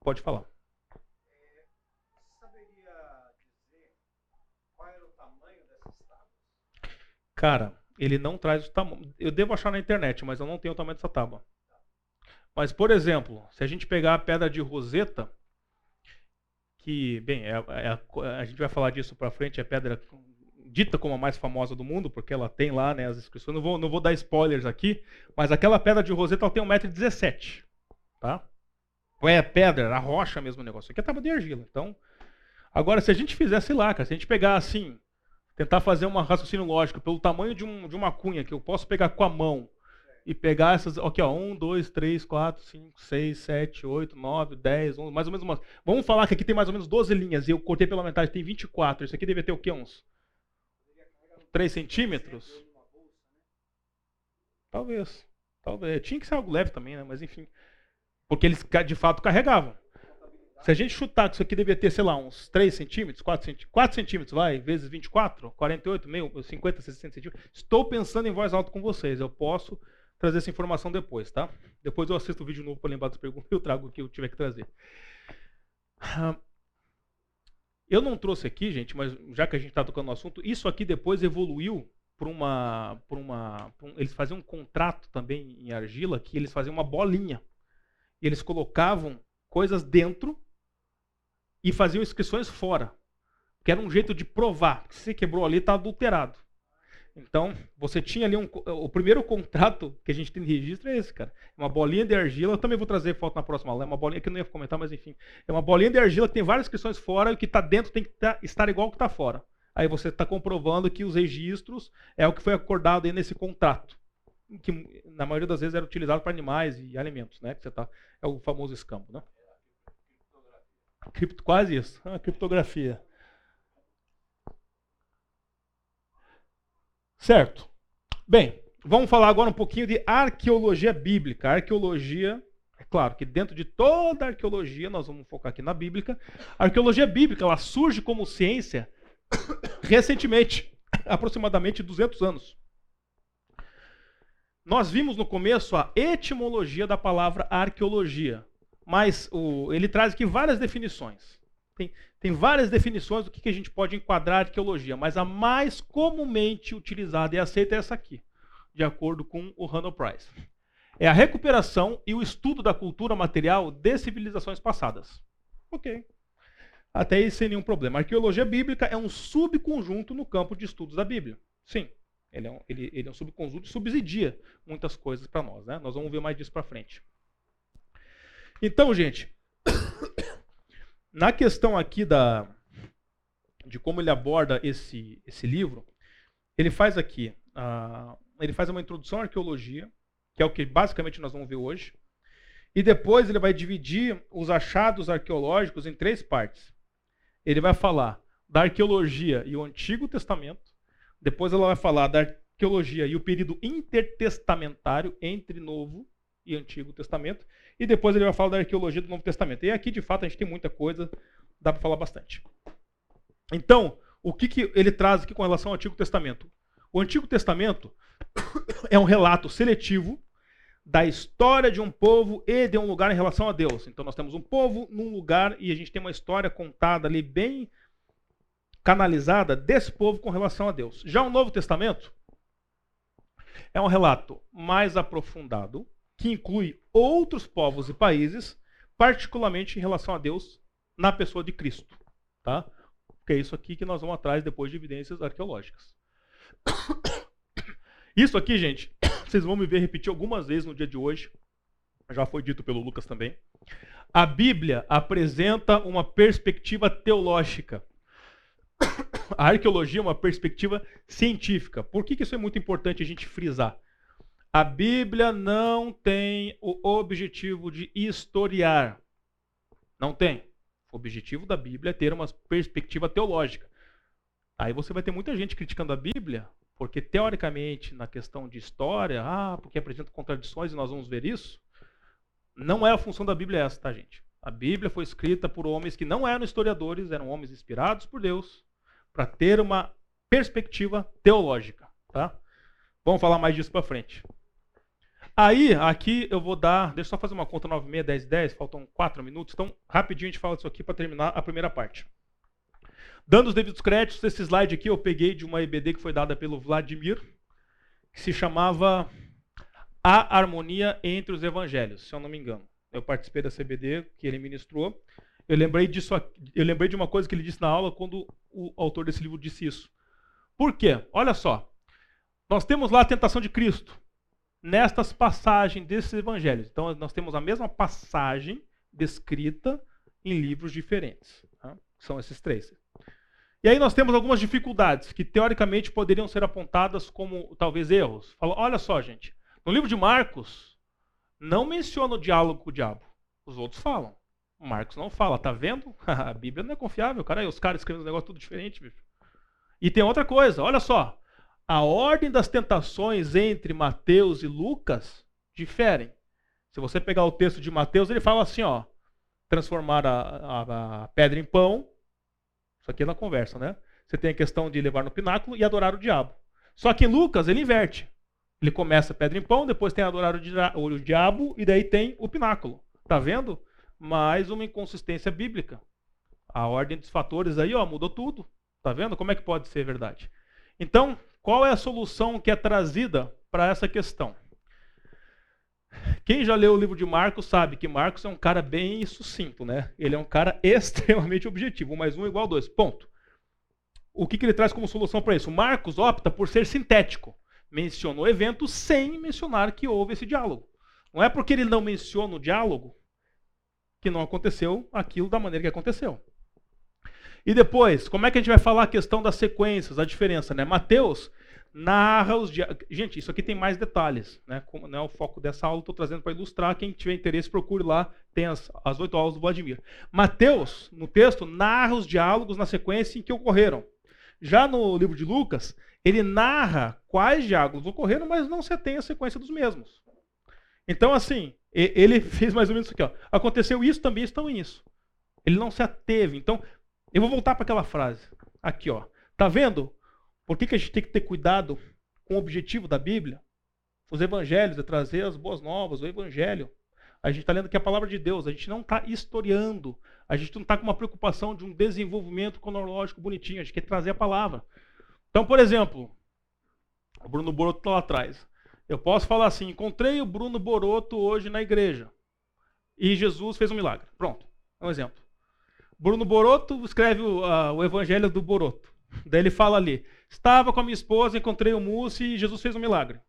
Speaker 1: pode falar. Cara, ele não traz o tamanho. Eu devo achar na internet, mas eu não tenho o tamanho dessa tábua. Mas, por exemplo, se a gente pegar a pedra de Roseta, que, bem, é, é a, gente vai falar disso para frente, é a pedra dita como a mais famosa do mundo, porque ela tem lá né, as inscrições. Não vou, não vou dar spoilers aqui, mas aquela pedra de Roseta ela tem 1,17m. Tá? É pedra, a rocha mesmo o negócio. Aqui é tábua de argila. Então, agora, se a gente fizesse lá, cara, se a gente pegar assim, tentar fazer um raciocínio lógico pelo tamanho de, um, de uma cunha que eu posso pegar com a mão e pegar essas. Aqui, ó. 1, 2, 3, 4, 5, 6, 7, 8, 9, 10, 11, mais ou menos umas. Vamos falar que aqui tem mais ou menos 12 linhas e eu cortei pela metade, tem 24. Isso aqui deve ter o quê? Uns 3 centímetros? Talvez. Talvez. Tinha que ser algo leve também, né? Mas enfim. Porque eles de fato carregavam. Se a gente chutar que isso aqui devia ter, sei lá, uns 3 centímetros, 4 centímetros, 4 centímetros, vai, vezes 24, 48, meio, 50, 60 centímetros. Estou pensando em voz alta com vocês. Eu posso trazer essa informação depois, tá? Depois eu assisto o vídeo novo para lembrar das perguntas e eu trago o que eu tiver que trazer. Eu não trouxe aqui, gente, mas já que a gente está tocando no assunto, isso aqui depois evoluiu para uma, por uma, um, eles faziam um contrato também em argila que eles faziam uma bolinha e eles colocavam coisas dentro e faziam inscrições fora. Que era um jeito de provar que se quebrou ali está adulterado. Então, você tinha ali um. O primeiro contrato que a gente tem de registro é esse, cara. É uma bolinha de argila. Eu também vou trazer foto na próxima aula. É uma bolinha que eu não ia comentar, mas enfim. É uma bolinha de argila que tem várias inscrições fora e o que está dentro tem que tá, estar igual ao que está fora. Aí você está comprovando que os registros é o que foi acordado aí nesse contrato. Que na maioria das vezes era utilizado para animais e alimentos, né? Que você tá, é o famoso escampo, né? Cripto, quase isso. Ah, criptografia. Certo. Bem, vamos falar agora um pouquinho de arqueologia bíblica. arqueologia, é claro que dentro de toda a arqueologia, nós vamos focar aqui na bíblica. A arqueologia bíblica ela surge como ciência recentemente, aproximadamente 200 anos. Nós vimos no começo a etimologia da palavra arqueologia. Mas o, ele traz aqui várias definições. Tem, tem várias definições do que, que a gente pode enquadrar arqueologia, mas a mais comumente utilizada e aceita é essa aqui, de acordo com o Randall Price. É a recuperação e o estudo da cultura material de civilizações passadas. Ok. Até aí sem nenhum problema. A arqueologia bíblica é um subconjunto no campo de estudos da Bíblia. Sim, ele é um, ele, ele é um subconjunto e subsidia muitas coisas para nós. Né? Nós vamos ver mais disso para frente. Então, gente, na questão aqui da de como ele aborda esse, esse livro, ele faz aqui, uh, ele faz uma introdução à arqueologia, que é o que basicamente nós vamos ver hoje, e depois ele vai dividir os achados arqueológicos em três partes. Ele vai falar da arqueologia e o Antigo Testamento, depois ela vai falar da arqueologia e o período intertestamentário entre Novo e Antigo Testamento, e depois ele vai falar da arqueologia do Novo Testamento. E aqui, de fato, a gente tem muita coisa, dá para falar bastante. Então, o que, que ele traz aqui com relação ao Antigo Testamento? O Antigo Testamento é um relato seletivo da história de um povo e de um lugar em relação a Deus. Então nós temos um povo num lugar e a gente tem uma história contada ali bem canalizada desse povo com relação a Deus. Já o Novo Testamento é um relato mais aprofundado que inclui outros povos e países, particularmente em relação a Deus na pessoa de Cristo, tá? Que é isso aqui que nós vamos atrás depois de evidências arqueológicas. Isso aqui, gente, vocês vão me ver repetir algumas vezes no dia de hoje. Já foi dito pelo Lucas também. A Bíblia apresenta uma perspectiva teológica. A arqueologia é uma perspectiva científica. Por que isso é muito importante a gente frisar? A Bíblia não tem o objetivo de historiar. Não tem. O objetivo da Bíblia é ter uma perspectiva teológica. Aí você vai ter muita gente criticando a Bíblia porque, teoricamente, na questão de história, ah, porque apresenta contradições e nós vamos ver isso. Não é a função da Bíblia essa, tá, gente? A Bíblia foi escrita por homens que não eram historiadores, eram homens inspirados por Deus, para ter uma perspectiva teológica, tá? Vamos falar mais disso para frente. Aí, aqui eu vou dar. Deixa eu só fazer uma conta 9, 6, 10, 10, faltam 4 minutos. Então, rapidinho a gente fala disso aqui para terminar a primeira parte. Dando os devidos créditos, esse slide aqui eu peguei de uma EBD que foi dada pelo Vladimir, que se chamava A Harmonia entre os Evangelhos, se eu não me engano. Eu participei da CBD que ele ministrou. Eu lembrei disso, eu lembrei de uma coisa que ele disse na aula quando o autor desse livro disse isso. Por quê? Olha só. Nós temos lá a tentação de Cristo nestas passagens desses evangelhos. Então nós temos a mesma passagem descrita em livros diferentes. Tá? São esses três. E aí nós temos algumas dificuldades que teoricamente poderiam ser apontadas como talvez erros. Fala, olha só, gente, no livro de Marcos não menciona o diálogo com o diabo. Os outros falam. Marcos não fala, tá vendo? A Bíblia não é confiável, cara. Os caras escrevem um negócio tudo diferente, bicho. E tem outra coisa, olha só. A ordem das tentações entre Mateus e Lucas diferem. Se você pegar o texto de Mateus, ele fala assim, ó, transformar a, a, a pedra em pão isso aqui é na conversa, né? Você tem a questão de levar no pináculo e adorar o diabo. Só que em Lucas ele inverte. Ele começa pedra em pão, depois tem adorar o diabo e daí tem o pináculo. Tá vendo? Mais uma inconsistência bíblica. A ordem dos fatores aí, ó, mudou tudo. Tá vendo? Como é que pode ser verdade? Então, qual é a solução que é trazida para essa questão? Quem já leu o livro de Marcos sabe que Marcos é um cara bem sucinto, né? Ele é um cara extremamente objetivo. Um mais um igual dois. Ponto. O que, que ele traz como solução para isso? Marcos opta por ser sintético. Mencionou o evento sem mencionar que houve esse diálogo. Não é porque ele não menciona o diálogo que não aconteceu aquilo da maneira que aconteceu. E depois, como é que a gente vai falar a questão das sequências, a diferença, né? Mateus narra os dias. Gente, isso aqui tem mais detalhes, né? Como não é o foco dessa aula, estou trazendo para ilustrar. Quem tiver interesse, procure lá, tem as, as oito aulas do Vladimir. Mateus, no texto, narra os diálogos na sequência em que ocorreram. Já no livro de Lucas, ele narra quais diálogos ocorreram, mas não se tem a sequência dos mesmos. Então, assim, ele fez mais ou menos isso aqui. Ó. Aconteceu isso, também estão isso. Ele não se ateve. Então, eu vou voltar para aquela frase. Aqui, ó. Tá vendo? Por que, que a gente tem que ter cuidado com o objetivo da Bíblia? Os evangelhos, é trazer as boas novas, o evangelho. A gente está lendo que é a palavra de Deus, a gente não está historiando, a gente não está com uma preocupação de um desenvolvimento cronológico bonitinho, a gente quer trazer a palavra. Então, por exemplo, o Bruno Boroto está lá atrás. Eu posso falar assim: encontrei o Bruno Boroto hoje na igreja e Jesus fez um milagre. Pronto, é um exemplo. Bruno Boroto escreve o, uh, o Evangelho do Boroto. Daí ele fala ali: Estava com a minha esposa, encontrei o Múcio e Jesus fez um milagre.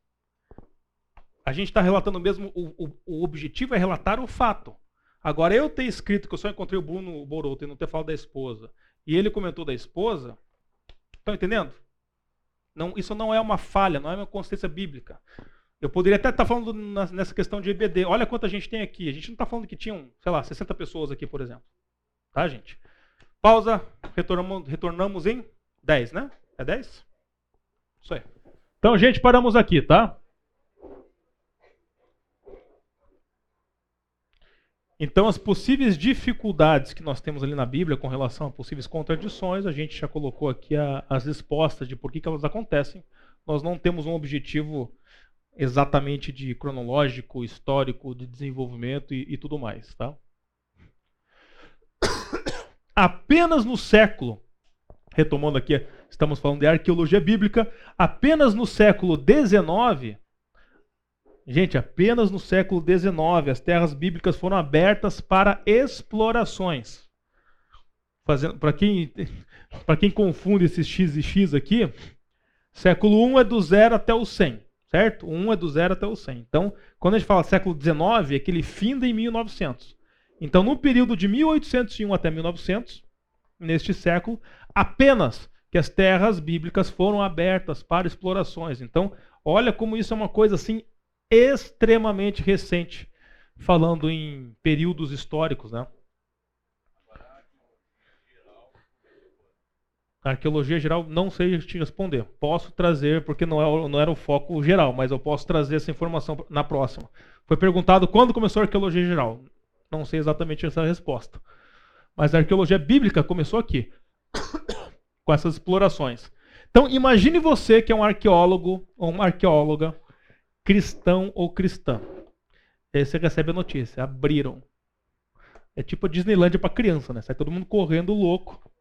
Speaker 1: A gente está relatando mesmo, o, o, o, objetivo é relatar o fato. Agora, eu ter escrito que eu só encontrei o Bruno Boroto e não ter falado da esposa, e ele comentou da esposa, estão entendendo? Não, isso não é uma falha, não é uma consistência bíblica. Eu poderia até estar tá falando nessa questão de EBD. Olha quanta gente tem aqui. A gente não está falando que tinham, sei lá, 60 pessoas aqui, por exemplo. Tá, gente? Pausa. Retornamos, retornamos em 10, né? É 10? Isso aí. Então, gente, paramos aqui, tá? Então, as possíveis dificuldades que nós temos ali na Bíblia com relação a possíveis contradições, a gente já colocou aqui a, as respostas de por que, que elas acontecem. Nós não temos um objetivo exatamente de cronológico, histórico, de desenvolvimento e, e tudo mais, tá? Apenas no século, retomando aqui, estamos falando de arqueologia bíblica, apenas no século XIX, gente, apenas no século XIX, as terras bíblicas foram abertas para explorações. Para quem, quem confunde esses X e X aqui, século I é do zero até o 100, certo? 1 é do zero até o 100. Então, quando a gente fala século XIX, é que ele finda em 1900. Então, no período de 1801 até 1900, neste século, apenas que as terras bíblicas foram abertas para explorações. Então, olha como isso é uma coisa assim extremamente recente, falando em períodos históricos, né? Arqueologia geral não sei te responder. Posso trazer, porque não, é, não era o foco geral, mas eu posso trazer essa informação na próxima. Foi perguntado quando começou a arqueologia geral. Não sei exatamente essa resposta. Mas a arqueologia bíblica começou aqui, com essas explorações. Então, imagine você que é um arqueólogo ou uma arqueóloga, cristão ou cristã. Aí você recebe a notícia: abriram. É tipo a Disneylandia para criança, né? Sai todo mundo correndo louco.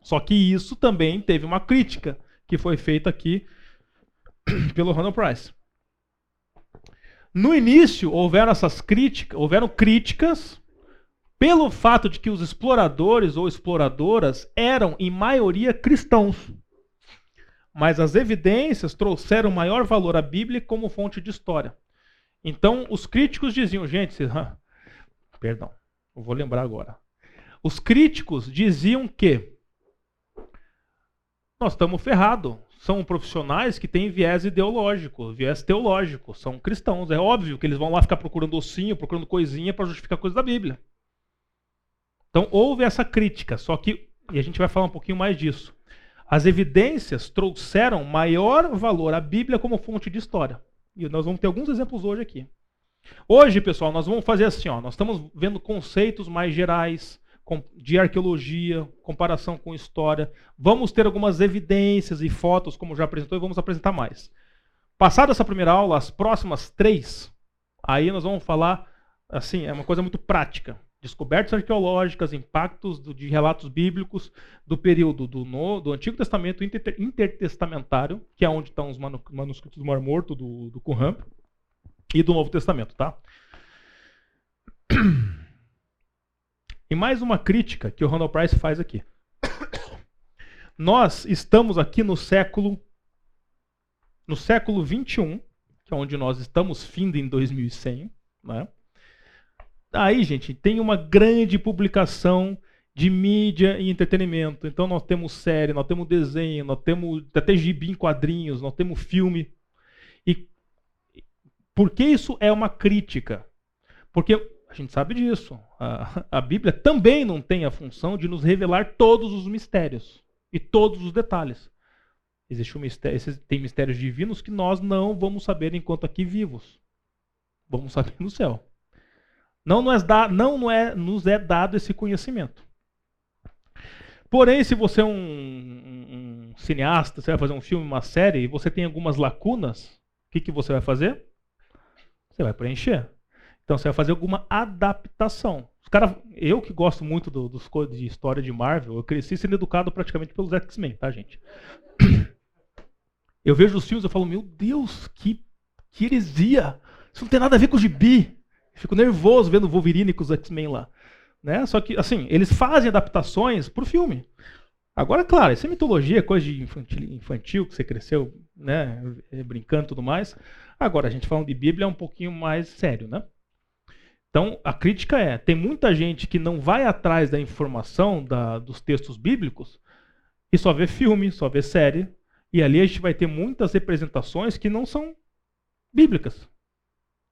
Speaker 1: Só que isso também teve uma crítica que foi feita aqui pelo Ronald Price. No início, houveram essas críticas, houveram críticas pelo fato de que os exploradores ou exploradoras eram, em maioria, cristãos. Mas as evidências trouxeram maior valor à Bíblia como fonte de história. Então, os críticos diziam, gente, perdão, eu vou lembrar agora. Os críticos diziam que nós estamos ferrados são profissionais que têm viés ideológico, viés teológico, são cristãos. É óbvio que eles vão lá ficar procurando ossinho, procurando coisinha para justificar coisa da Bíblia. Então houve essa crítica, só que, e a gente vai falar um pouquinho mais disso, as evidências trouxeram maior valor à Bíblia como fonte de história. E nós vamos ter alguns exemplos hoje aqui. Hoje, pessoal, nós vamos fazer assim, ó, nós estamos vendo conceitos mais gerais, de arqueologia, comparação com história. Vamos ter algumas evidências e fotos, como já apresentou, e vamos apresentar mais. Passada essa primeira aula, as próximas três, aí nós vamos falar, assim, é uma coisa muito prática. Descobertas arqueológicas, impactos de relatos bíblicos do período do, no, do Antigo Testamento inter, intertestamentário, que é onde estão os manuscritos do Mar Morto, do, do Qumran, e do Novo Testamento, tá? E mais uma crítica que o Ronald Price faz aqui. Nós estamos aqui no século no século 21, que é onde nós estamos findo em 2100, né? Aí, gente, tem uma grande publicação de mídia e entretenimento. Então nós temos série, nós temos desenho, nós temos até gibi em quadrinhos, nós temos filme. E por que isso é uma crítica? Porque a gente sabe disso. A, a Bíblia também não tem a função de nos revelar todos os mistérios e todos os detalhes. Existe um mistério, tem mistérios divinos que nós não vamos saber enquanto aqui vivos. Vamos saber no céu. Não, nos é, não, não é, nos é dado esse conhecimento. Porém, se você é um, um, um, cineasta, você vai fazer um filme, uma série, e você tem algumas lacunas, o que, que você vai fazer? Você vai preencher. Então você vai fazer alguma adaptação. Os cara, eu que gosto muito do, dos de história de Marvel, eu cresci sendo educado praticamente pelos X-Men, tá, gente? Eu vejo os filmes e falo, meu Deus, que, que heresia! Isso não tem nada a ver com o gibi. fico nervoso vendo Wolverine com os X-Men lá. Né? Só que, assim, eles fazem adaptações pro filme. Agora, claro, isso é mitologia, coisa de infantil, infantil que você cresceu, né, brincando e tudo mais. Agora, a gente falando de Bíblia é um pouquinho mais sério, né? Então, a crítica é: tem muita gente que não vai atrás da informação da, dos textos bíblicos e só vê filme, só vê série, e ali a gente vai ter muitas representações que não são bíblicas.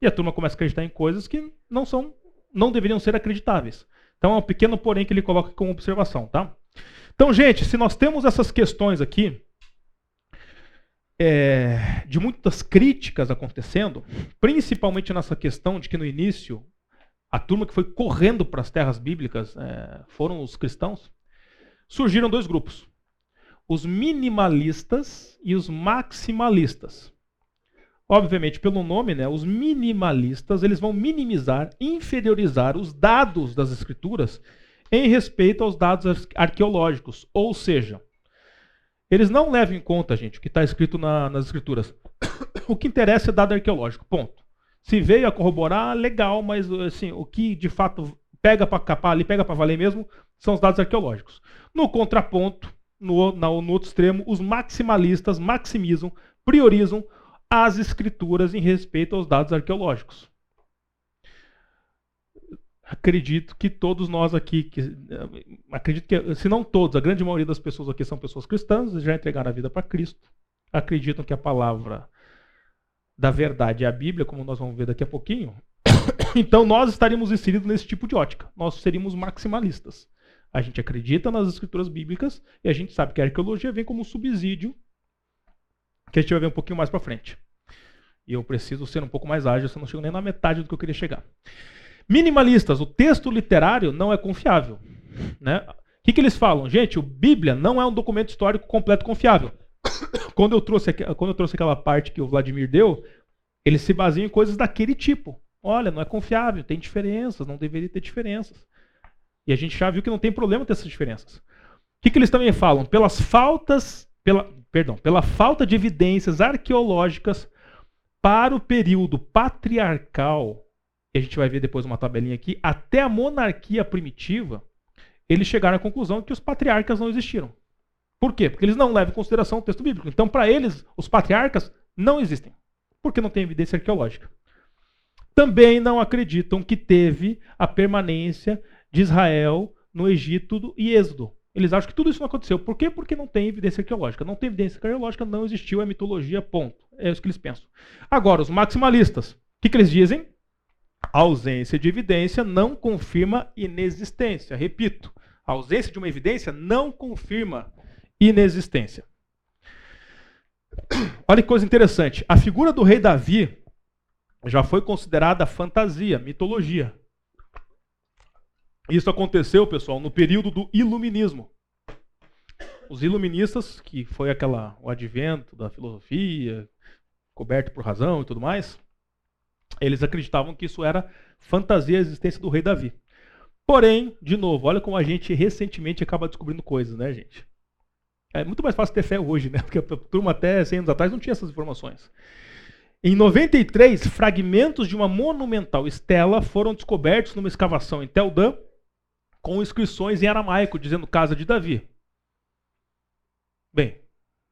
Speaker 1: E a turma começa a acreditar em coisas que não são, não deveriam ser acreditáveis. Então é um pequeno porém que ele coloca como observação, tá? Então, gente, se nós temos essas questões aqui, é, de muitas críticas acontecendo, principalmente nessa questão de que no início a turma que foi correndo para as terras bíblicas é, foram os cristãos, surgiram dois grupos: os minimalistas e os maximalistas. obviamente pelo nome, né, os minimalistas, eles vão minimizar, inferiorizar os dados das escrituras em respeito aos dados arqueológicos. Ou seja, eles não levam em conta, gente, o que está escrito na, nas escrituras. o que interessa é dado arqueológico, ponto. Se veio a corroborar, legal, mas assim, o que de fato pega para capar ali, pega para valer mesmo, são os dados arqueológicos. No contraponto, no, no, no outro extremo, os maximalistas maximizam, priorizam as escrituras em respeito aos dados arqueológicos. Acredito que todos nós aqui, que, acredito que, se não todos, a grande maioria das pessoas aqui são pessoas cristãs, já entregaram a vida para Cristo, acreditam que a palavra da verdade é a Bíblia, como nós vamos ver daqui a pouquinho. Então nós estaríamos inseridos nesse tipo de ótica. Nós seríamos maximalistas. A gente acredita nas escrituras bíblicas e a gente sabe que a arqueologia vem como subsídio que a gente vai ver um pouquinho mais para frente. E eu preciso ser um pouco mais ágil, senão não chego nem na metade do que eu queria chegar. Minimalistas, o texto literário não é confiável. Né? O que, que eles falam? Gente, o Bíblia não é um documento histórico completo confiável. Quando eu, trouxe, quando eu trouxe aquela parte que o Vladimir deu, eles se baseiam em coisas daquele tipo. Olha, não é confiável, tem diferenças, não deveria ter diferenças. E a gente já viu que não tem problema ter essas diferenças. O que, que eles também falam? Pelas faltas, pela, perdão, pela falta de evidências arqueológicas para o período patriarcal, a gente vai ver depois uma tabelinha aqui, até a monarquia primitiva, eles chegaram à conclusão que os patriarcas não existiram. Por quê? Porque eles não levam em consideração o texto bíblico. Então, para eles, os patriarcas não existem, porque não tem evidência arqueológica. Também não acreditam que teve a permanência de Israel no Egito e Êxodo. Eles acham que tudo isso não aconteceu. Por quê? Porque não tem evidência arqueológica. Não tem evidência arqueológica, não existiu a mitologia, ponto. É isso que eles pensam. Agora, os maximalistas, o que, que eles dizem? A ausência de evidência não confirma inexistência. Repito, a ausência de uma evidência não confirma inexistência. Olha que coisa interessante. A figura do rei Davi já foi considerada fantasia, mitologia. Isso aconteceu, pessoal, no período do iluminismo. Os iluministas, que foi aquela o advento da filosofia, coberto por razão e tudo mais, eles acreditavam que isso era fantasia a existência do rei Davi. Porém, de novo, olha como a gente recentemente acaba descobrindo coisas, né, gente? É muito mais fácil ter fé hoje, né? Porque a turma até 100 anos atrás não tinha essas informações. Em 93, fragmentos de uma monumental estela foram descobertos numa escavação em Tel Dan, com inscrições em aramaico, dizendo Casa de Davi. Bem,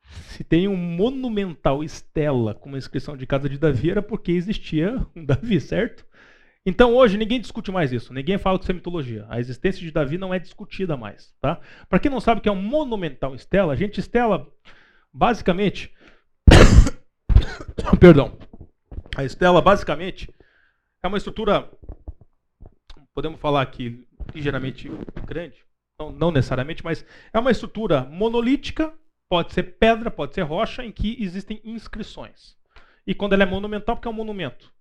Speaker 1: se tem um monumental estela com uma inscrição de Casa de Davi, era porque existia um Davi, certo? Então hoje ninguém discute mais isso, ninguém fala que isso é mitologia. A existência de Davi não é discutida mais, tá? Para quem não sabe o que é um monumental estela, a gente estela basicamente Perdão. A estela, basicamente, é uma estrutura, podemos falar aqui, ligeiramente grande. Não, não necessariamente, mas é uma estrutura monolítica, pode ser pedra, pode ser rocha, em que existem inscrições. E quando ela é monumental, porque é um monumento.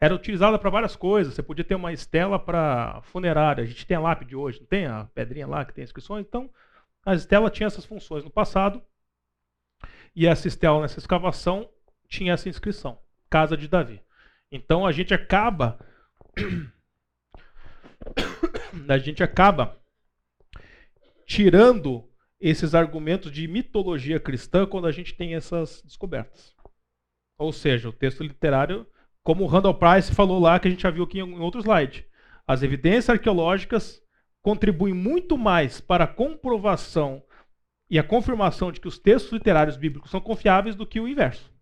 Speaker 1: Era utilizada para várias coisas. Você podia ter uma estela para funerária. A gente tem a lápide hoje, não tem a pedrinha lá que tem inscrições? Então, a estela tinha essas funções no passado. E essa estela, nessa escavação, tinha essa inscrição, Casa de Davi. Então a gente acaba a gente acaba tirando esses argumentos de mitologia cristã quando a gente tem essas descobertas. Ou seja, o texto literário, como o Randall Price falou lá, que a gente já viu aqui em outro slide, as evidências arqueológicas contribuem muito mais para a comprovação e a confirmação de que os textos literários bíblicos são confiáveis do que o inverso.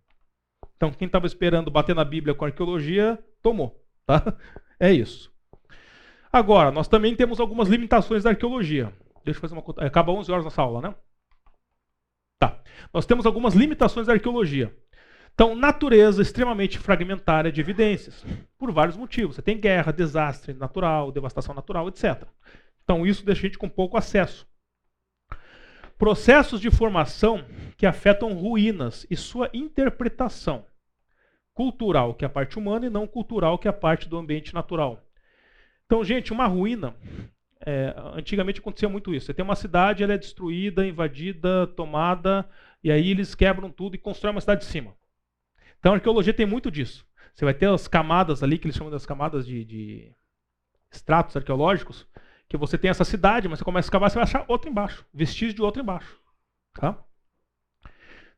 Speaker 1: Então, quem estava esperando bater na Bíblia com arqueologia, tomou. Tá? É isso. Agora, nós também temos algumas limitações da arqueologia. Deixa eu fazer uma conta. Acaba 11 horas nossa aula, né? Tá. Nós temos algumas limitações da arqueologia. Então, natureza extremamente fragmentária de evidências, por vários motivos. Você tem guerra, desastre natural, devastação natural, etc. Então, isso deixa a gente com pouco acesso. Processos de formação que afetam ruínas e sua interpretação. Cultural, que é a parte humana, e não cultural, que é a parte do ambiente natural. Então, gente, uma ruína. É, antigamente acontecia muito isso. Você tem uma cidade, ela é destruída, invadida, tomada, e aí eles quebram tudo e constroem uma cidade de cima. Então a arqueologia tem muito disso. Você vai ter as camadas ali, que eles chamam das camadas de, de estratos arqueológicos, que você tem essa cidade, mas você começa a escavar, você vai achar outra embaixo, vestígio de outra embaixo. Tá?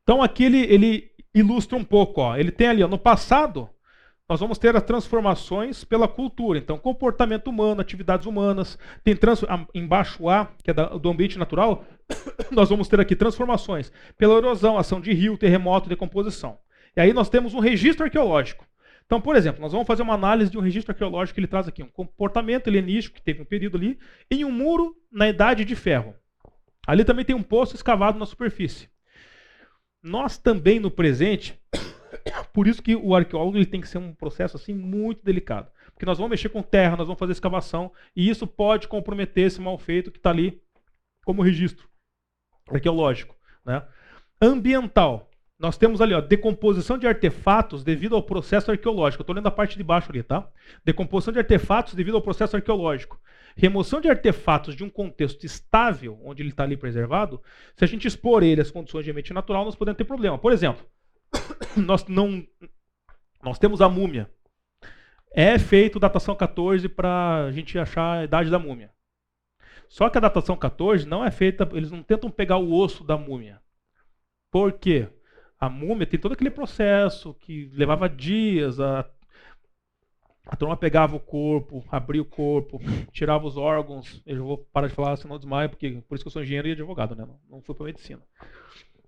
Speaker 1: Então aqui ele, ele ilustra um pouco. Ó. Ele tem ali, ó, no passado, nós vamos ter as transformações pela cultura. Então, comportamento humano, atividades humanas. Tem trans, embaixo A, que é do ambiente natural, nós vamos ter aqui transformações pela erosão, ação de rio, terremoto, decomposição. E aí nós temos um registro arqueológico. Então, por exemplo, nós vamos fazer uma análise de um registro arqueológico que ele traz aqui, um comportamento helenístico que teve um período ali, em um muro na Idade de Ferro. Ali também tem um poço escavado na superfície. Nós também no presente por isso que o arqueólogo ele tem que ser um processo assim muito delicado. Porque nós vamos mexer com terra, nós vamos fazer escavação, e isso pode comprometer esse mal feito que está ali como registro arqueológico. Né? Ambiental. Nós temos ali, ó, decomposição de artefatos devido ao processo arqueológico. Estou lendo a parte de baixo ali, tá? Decomposição de artefatos devido ao processo arqueológico. Remoção de artefatos de um contexto estável, onde ele está ali preservado, se a gente expor ele às condições de ambiente natural, nós podemos ter problema. Por exemplo, nós não nós temos a múmia. É feito datação 14 para a gente achar a idade da múmia. Só que a datação 14 não é feita, eles não tentam pegar o osso da múmia. Por quê? A múmia tem todo aquele processo que levava dias, a, a turma pegava o corpo, abria o corpo, tirava os órgãos. Eu vou parar de falar, senão desmaio, porque por isso que eu sou engenheiro e advogado, né? Não, fui para medicina.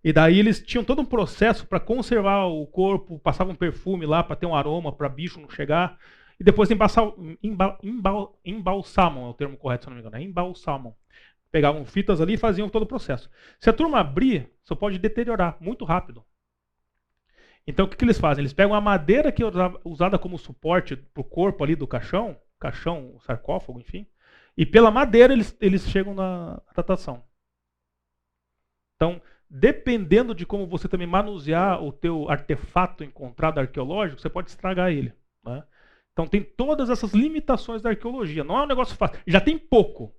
Speaker 1: E daí eles tinham todo um processo para conservar o corpo, passavam perfume lá para ter um aroma, para bicho não chegar. E depois embalsam, embal, embal, embalsamam, é o termo correto, se não me engano, é embalsamam. Pegavam fitas ali e faziam todo o processo. Se a turma abrir, só pode deteriorar muito rápido. Então o que, que eles fazem? Eles pegam a madeira que é usada como suporte para o corpo ali do caixão, caixão, sarcófago, enfim, e pela madeira eles, eles chegam na datação. Então, dependendo de como você também manusear o teu artefato encontrado arqueológico, você pode estragar ele. Né? Então tem todas essas limitações da arqueologia. Não é um negócio fácil. Já tem pouco.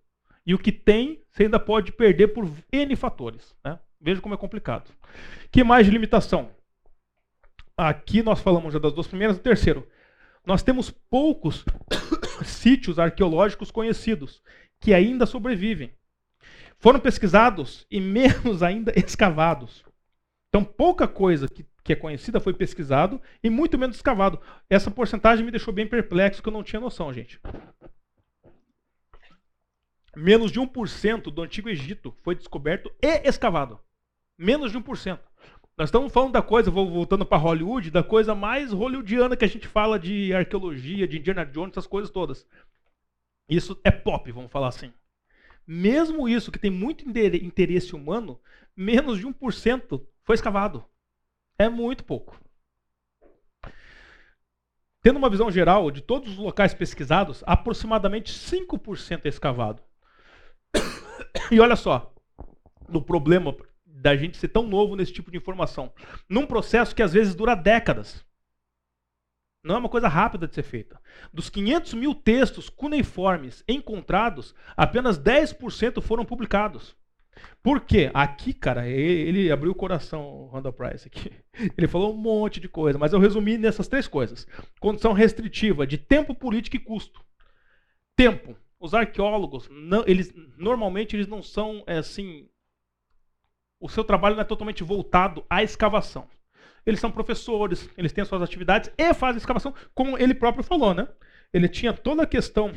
Speaker 1: E o que tem, você ainda pode perder por N fatores. Né? Veja como é complicado. que mais de limitação? Aqui nós falamos já das duas primeiras. O terceiro, nós temos poucos sítios arqueológicos conhecidos que ainda sobrevivem foram pesquisados e menos ainda escavados. Então, pouca coisa que, que é conhecida foi pesquisado e muito menos escavado. Essa porcentagem me deixou bem perplexo, que eu não tinha noção, gente. Menos de 1% do Antigo Egito foi descoberto e escavado. Menos de 1%. Nós estamos falando da coisa, voltando para Hollywood, da coisa mais hollywoodiana que a gente fala de arqueologia, de Indiana Jones, essas coisas todas. Isso é pop, vamos falar assim. Mesmo isso, que tem muito interesse humano, menos de 1% foi escavado. É muito pouco. Tendo uma visão geral de todos os locais pesquisados, aproximadamente 5% é escavado. E olha só, no problema da gente ser tão novo nesse tipo de informação. Num processo que às vezes dura décadas. Não é uma coisa rápida de ser feita. Dos 500 mil textos cuneiformes encontrados, apenas 10% foram publicados. Por quê? Aqui, cara, ele abriu o coração, o Randall Price aqui. Ele falou um monte de coisa, mas eu resumi nessas três coisas. Condição restritiva de tempo político e custo. Tempo. Os arqueólogos, não, eles normalmente eles não são é, assim. O seu trabalho não é totalmente voltado à escavação eles são professores, eles têm as suas atividades e fazem escavação, como ele próprio falou, né? Ele tinha toda a questão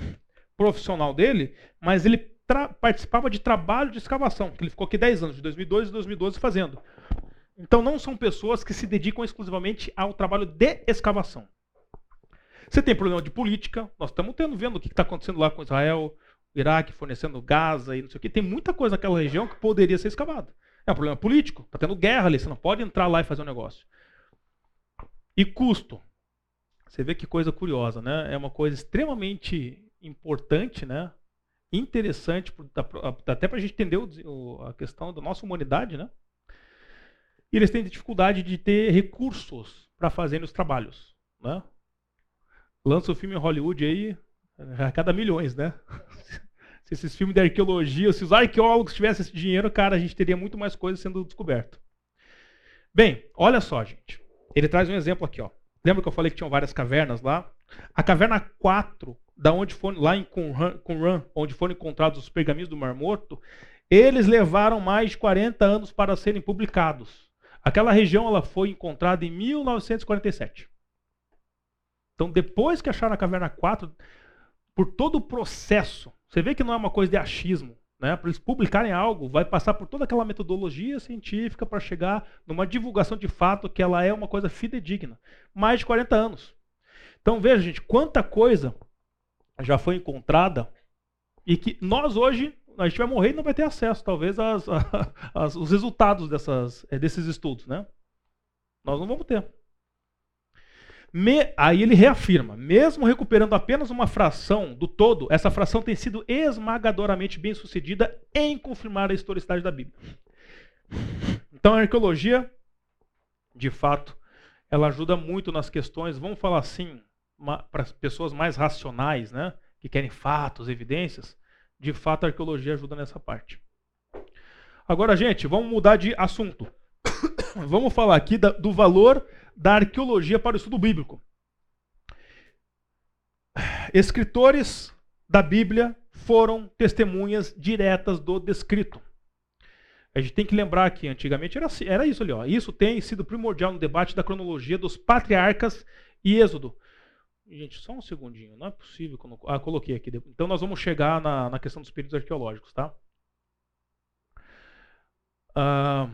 Speaker 1: profissional dele, mas ele participava de trabalho de escavação, que ele ficou aqui 10 anos, de 2002 a 2012 fazendo. Então não são pessoas que se dedicam exclusivamente ao trabalho de escavação. Você tem problema de política, nós estamos tendo, vendo o que está acontecendo lá com Israel, Iraque fornecendo Gaza e não sei o que. Tem muita coisa naquela região que poderia ser escavada. É um problema político, está tendo guerra ali, você não pode entrar lá e fazer um negócio. E custo. Você vê que coisa curiosa, né? É uma coisa extremamente importante, né? Interessante, até para a gente entender a questão da nossa humanidade, né? E eles têm dificuldade de ter recursos para fazerem os trabalhos, né? Lança o filme em Hollywood aí, a cada milhões, né? se esses filmes de arqueologia, se os arqueólogos tivessem esse dinheiro, cara, a gente teria muito mais coisas sendo descoberto. Bem, olha só, gente. ele traz um exemplo aqui, ó. Lembra que eu falei que tinham várias cavernas lá? A caverna 4, da onde foram, lá em Qumran, onde foram encontrados os pergaminhos do Mar Morto, eles levaram mais de 40 anos para serem publicados. Aquela região ela foi encontrada em 1947. Então, depois que acharam a caverna 4, por todo o processo, você vê que não é uma coisa de achismo, né? Para eles publicarem algo, vai passar por toda aquela metodologia científica para chegar numa divulgação de fato que ela é uma coisa fidedigna. Mais de 40 anos. Então veja, gente, quanta coisa já foi encontrada e que nós hoje a gente vai morrer e não vai ter acesso, talvez, às, às, os resultados dessas, desses estudos, né? Nós não vamos ter. Me, aí ele reafirma: mesmo recuperando apenas uma fração do todo, essa fração tem sido esmagadoramente bem sucedida em confirmar a historicidade da Bíblia. Então a arqueologia, de fato, ela ajuda muito nas questões, vamos falar assim, para as pessoas mais racionais, né, que querem fatos, evidências, de fato a arqueologia ajuda nessa parte. Agora, gente, vamos mudar de assunto. vamos falar aqui da, do valor da arqueologia para o estudo bíblico. Escritores da Bíblia foram testemunhas diretas do descrito. A gente tem que lembrar que antigamente era, assim, era isso ali. Ó. Isso tem sido primordial no debate da cronologia dos patriarcas e Êxodo. Gente, só um segundinho. Não é possível. Não... Ah, coloquei aqui. Então nós vamos chegar na, na questão dos períodos arqueológicos, tá? Ah.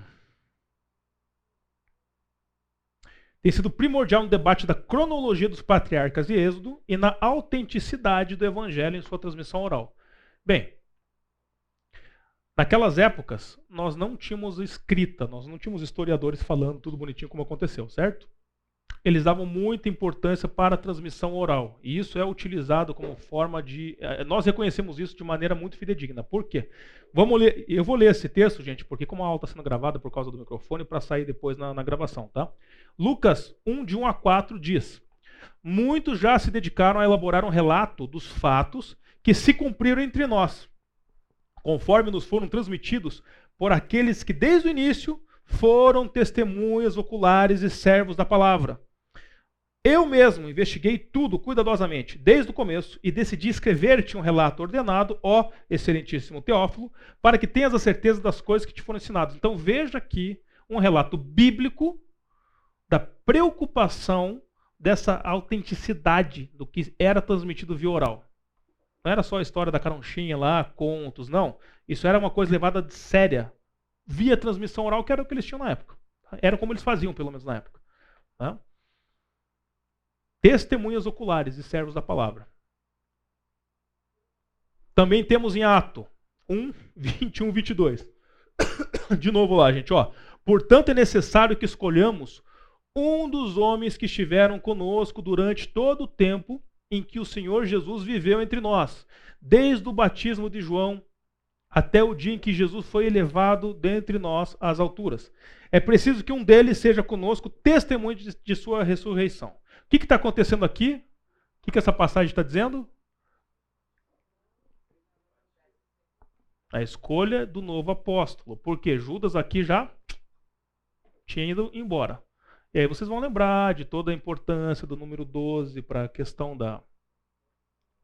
Speaker 1: Tem sido primordial no debate da cronologia dos patriarcas e Êxodo e na autenticidade do evangelho em sua transmissão oral. Bem, naquelas épocas nós não tínhamos escrita, nós não tínhamos historiadores falando tudo bonitinho como aconteceu, certo? eles davam muita importância para a transmissão oral. E isso é utilizado como forma de. Eh, nós reconhecemos isso de maneira muito fidedigna. Por quê? Vamos ler. Eu vou ler esse texto, gente, porque como a aula está sendo gravada por causa do microfone, para sair depois na, na gravação, tá? Lucas 1, de 1 a 4 diz: Muitos já se dedicaram a elaborar um relato dos fatos que se cumpriram entre nós, conforme nos foram transmitidos por aqueles que desde o início foram testemunhas oculares e servos da palavra. Eu mesmo investiguei tudo cuidadosamente, desde o começo, e decidi escrever-te um relato ordenado, ó excelentíssimo Teófilo, para que tenhas a certeza das coisas que te foram ensinadas. Então veja aqui um relato bíblico da preocupação dessa autenticidade do que era transmitido via oral. Não era só a história da caronchinha lá, contos, não. Isso era uma coisa levada de séria, via transmissão oral, que era o que eles tinham na época. Era como eles faziam, pelo menos na época. Tá? Testemunhas oculares e servos da palavra. Também temos em Ato 1, 21, 22. De novo lá, gente, ó. Portanto, é necessário que escolhamos um dos homens que estiveram conosco durante todo o tempo em que o Senhor Jesus viveu entre nós, desde o batismo de João até o dia em que Jesus foi elevado dentre nós às alturas. É preciso que um deles seja conosco testemunho de, de sua ressurreição. O que está acontecendo aqui? O que, que essa passagem está dizendo? A escolha do novo apóstolo. Porque Judas aqui já tinha ido embora. E aí vocês vão lembrar de toda a importância do número 12 para a questão da,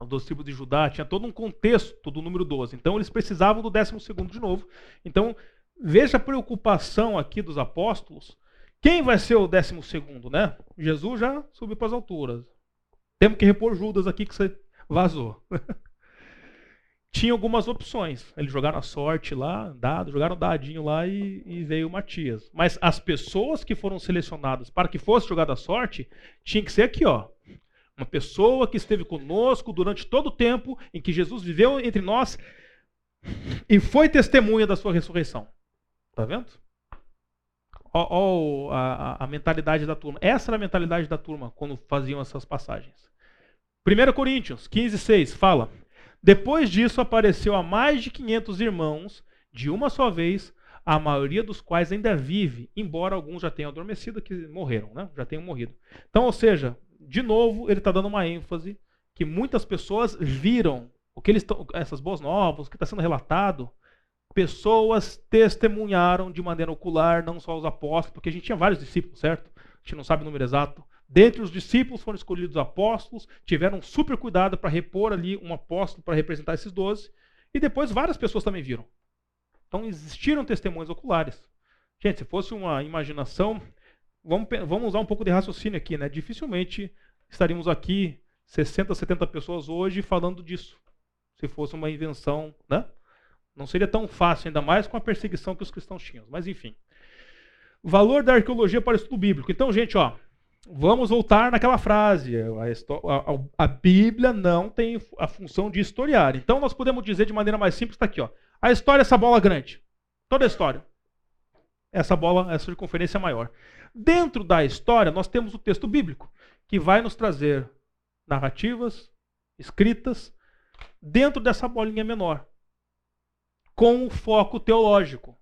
Speaker 1: dos tribos de Judá. Tinha todo um contexto do número 12. Então eles precisavam do 12 de novo. Então veja a preocupação aqui dos apóstolos quem vai ser o décimo segundo, né? Jesus já subiu para as alturas. Temos que repor Judas aqui que você vazou. Tinha algumas opções. Eles jogaram a sorte lá, dado, jogaram o dadinho lá e, e, veio Matias. Mas as pessoas que foram selecionadas para que fosse jogada a sorte, tinha que ser aqui, ó. Uma pessoa que esteve conosco durante todo o tempo em que Jesus viveu entre nós e foi testemunha da sua ressurreição. Tá vendo? Olha a, a, mentalidade da turma. Essa era a mentalidade da turma quando faziam essas passagens. 1 Coríntios 15, 6 fala: Depois disso apareceu a mais de 500 irmãos, de uma só vez, a maioria dos quais ainda vive, embora alguns já tenham adormecido, que morreram, né? já tenham morrido. Então, ou seja, de novo, ele está dando uma ênfase que muitas pessoas viram o que eles tão, essas boas novas, o que está sendo relatado, pessoas testemunharam de maneira ocular, não só os apóstolos, porque a gente tinha vários discípulos, certo? a gente não sabe o número exato. Dentre os discípulos foram escolhidos apóstolos, tiveram super cuidado para repor ali um apóstolo para representar esses doze, e depois várias pessoas também viram. Então existiram testemunhas oculares. Gente, se fosse uma imaginação, vamos, vamos usar um pouco de raciocínio aqui, né? Dificilmente estaríamos aqui 60, 70 pessoas hoje falando disso. Se fosse uma invenção, né? Não seria tão fácil, ainda mais com a perseguição que os cristãos tinham. Mas enfim. Valor da arqueologia para o estudo bíblico. Então, gente, ó, vamos voltar naquela frase. A, a, a, Bíblia não tem a função de historiar. Então, nós podemos dizer de maneira mais simples, está aqui, ó. A história é essa bola grande. Toda a história. Essa bola, essa circunferência é maior. Dentro da história, nós temos o texto bíblico, que vai nos trazer narrativas escritas dentro dessa bolinha menor, com o foco teológico.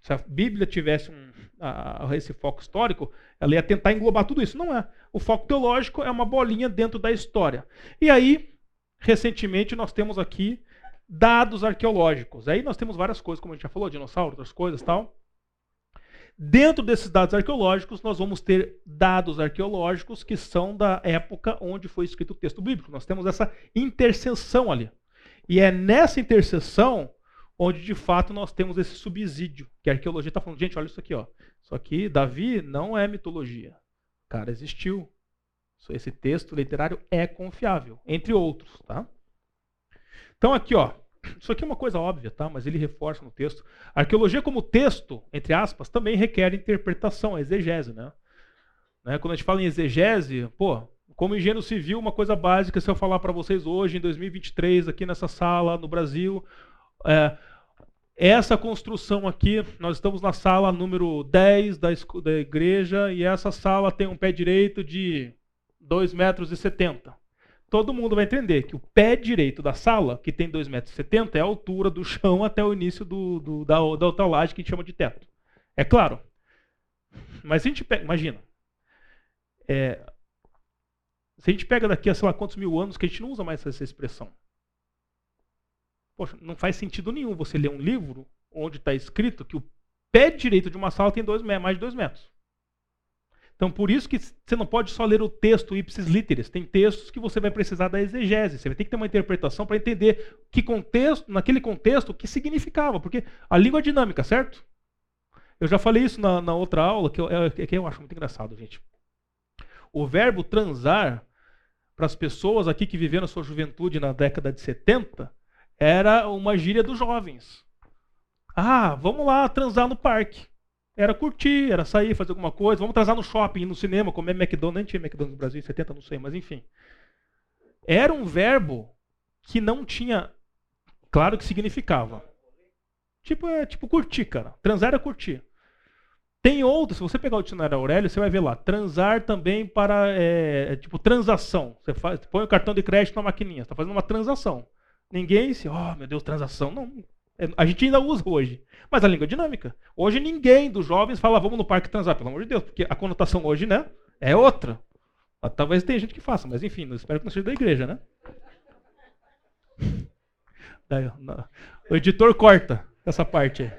Speaker 1: Se a Bíblia tivesse um, esse foco histórico, ela ia tentar englobar tudo isso. Não é. O foco teológico é uma bolinha dentro da história. E aí, recentemente, nós temos aqui dados arqueológicos. Aí nós temos várias coisas, como a gente já falou, dinossauros, outras coisas tal. Dentro desses dados arqueológicos, nós vamos ter dados arqueológicos que são da época onde foi escrito o texto bíblico. Nós temos essa interseção ali. E é nessa interseção onde de fato nós temos esse subsídio, que a arqueologia está falando, gente, olha isso aqui, ó. Isso aqui, Davi não é mitologia. O cara existiu. Esse texto literário é confiável, entre outros, tá? Então aqui, ó, isso aqui é uma coisa óbvia, tá? Mas ele reforça no texto. A arqueologia como texto, entre aspas, também requer interpretação, exegese, né? né? Quando a gente fala em exegese, pô, como engenheiro civil, uma coisa básica, se eu falar para vocês hoje, em 2023, aqui nessa sala, no Brasil, é, essa construção aqui, nós estamos na sala número 10 da, da igreja, e essa sala tem um pé direito de 2,70 metros. E todo mundo vai entender que o pé direito da sala, que tem 2,70 metros, é a altura do chão até o início do, do, da, da outra laje que a gente chama de teto. É claro. Mas se a gente pega, imagina, é, se a gente pega daqui a sei lá quantos mil anos que a gente não usa mais essa expressão. Poxa, não faz sentido nenhum você ler um livro onde está escrito que o pé direito de uma sala tem dois, mais de dois metros. Então, por isso que você não pode só ler o texto ipsis literis. Tem textos que você vai precisar da exegese. Você vai ter que ter uma interpretação para entender que contexto, naquele contexto, o que significava. Porque a língua é dinâmica, certo? Eu já falei isso na, na outra aula, que eu, é, que eu acho muito engraçado, gente. O verbo transar, para as pessoas aqui que viveram a sua juventude na década de 70, era uma gíria dos jovens. Ah, vamos lá transar no parque era curtir, era sair, fazer alguma coisa. Vamos atrasar no shopping, no cinema, comer McDonald's. Nem tinha McDonald's no Brasil em 70, não sei, mas enfim. Era um verbo que não tinha. Claro que significava. Tipo, é tipo curtir, cara. Transar era curtir. Tem outro, se você pegar o dicionário Aurélio, você vai ver lá. Transar também para. É, é tipo, transação. Você faz, põe o cartão de crédito na maquininha. Você está fazendo uma transação. Ninguém se. Oh, meu Deus, transação. Não, é, a gente ainda usa hoje. Mas a língua é dinâmica. Hoje ninguém dos jovens fala, vamos no parque transar, pelo amor de Deus, porque a conotação hoje, né, é outra. Talvez tenha gente que faça, mas enfim, espero que não seja da igreja, né? O editor corta essa parte aí.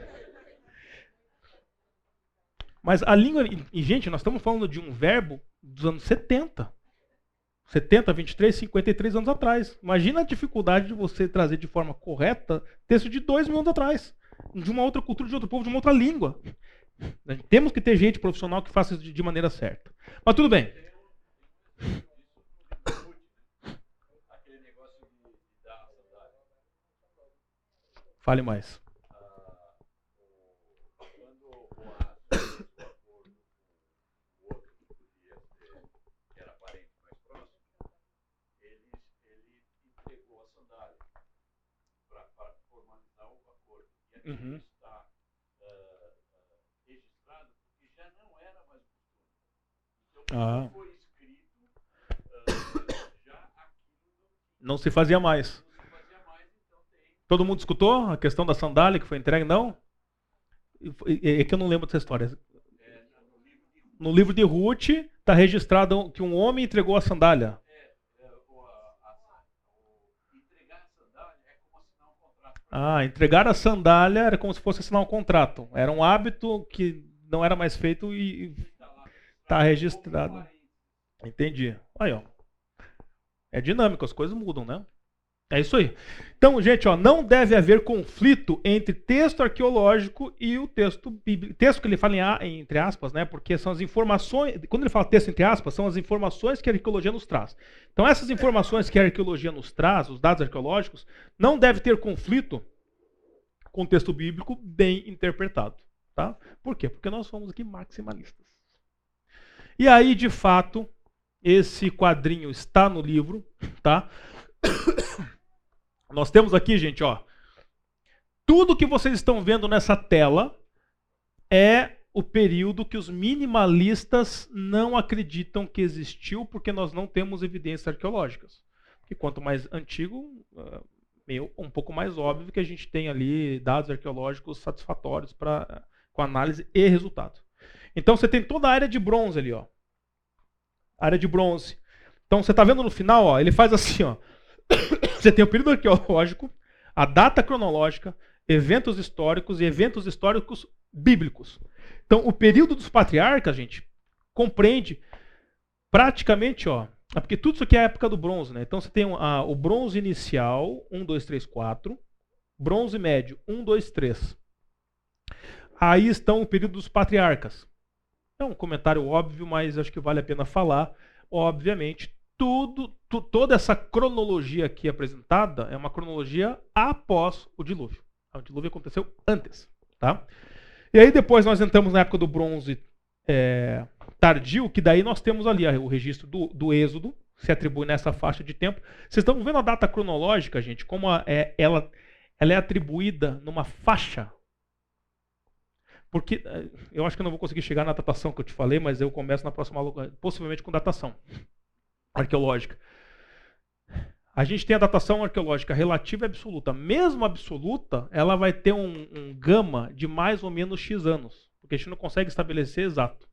Speaker 1: Mas a língua. E, gente, nós estamos falando de um verbo dos anos 70. 70, 23, 53 anos atrás. Imagina a dificuldade de você trazer de forma correta texto de dois mil anos atrás. De uma outra cultura, de outro povo, de uma outra língua. Temos que ter gente profissional que faça isso de maneira certa. Mas tudo bem. Fale mais. Uhum. está uh, registrado, porque já não era mais costume. Então, ah. foi escrito, uh, já aquilo não, não se fazia mais. Não se fazia mais então tem... Todo mundo escutou a questão da sandália que foi entregue? Não? É que eu não lembro dessa história. É, no livro de Ruth está registrado que um homem entregou a sandália. Ah, entregar a sandália era como se fosse assinar um contrato. Era um hábito que não era mais feito e Tá registrado. Entendi. Aí, ó. É dinâmico, as coisas mudam, né? É isso aí. Então, gente, ó, não deve haver conflito entre texto arqueológico e o texto bíblico. Texto que ele fala em, entre aspas, né? Porque são as informações. Quando ele fala texto entre aspas, são as informações que a arqueologia nos traz. Então, essas informações que a arqueologia nos traz, os dados arqueológicos, não deve ter conflito com o texto bíblico bem interpretado. Tá? Por quê? Porque nós somos aqui maximalistas. E aí, de fato, esse quadrinho está no livro, tá? Nós temos aqui, gente, ó. Tudo que vocês estão vendo nessa tela é o período que os minimalistas não acreditam que existiu, porque nós não temos evidências arqueológicas. E quanto mais antigo, ah, meio um pouco mais óbvio que a gente tem ali dados arqueológicos satisfatórios para com análise e resultado. Então você tem toda a área de bronze ali, ó. Área de bronze. Então você está vendo no final, ó, ele faz assim, ó. Você tem o período arqueológico, a data cronológica, eventos históricos e eventos históricos bíblicos. Então, o período dos patriarcas, gente, compreende praticamente, ó, é porque tudo isso aqui é a época do bronze, né? Então você tem a, o bronze inicial, 1, 2, 3, 4. Bronze médio, 1, 2, 3. Aí estão o período dos patriarcas. É um comentário óbvio, mas acho que vale a pena falar. Obviamente, tudo, tu, toda essa cronologia aqui apresentada é uma cronologia após o dilúvio. O dilúvio aconteceu antes, tá? E aí depois nós entramos na época do bronze é, tardio, que daí nós temos ali o registro do, do Êxodo, se atribui nessa faixa de tempo. Vocês estão vendo a data cronológica, gente, como a, é, ela, ela é atribuída numa faixa porque é, eu acho que eu não vou conseguir chegar na datação que eu te falei, mas eu começo na próxima possivelmente com datação arqueológica. A gente tem a datação arqueológica relativa e absoluta. Mesmo absoluta, ela vai ter um, um gama de mais ou menos X anos. Porque a gente não consegue estabelecer exato.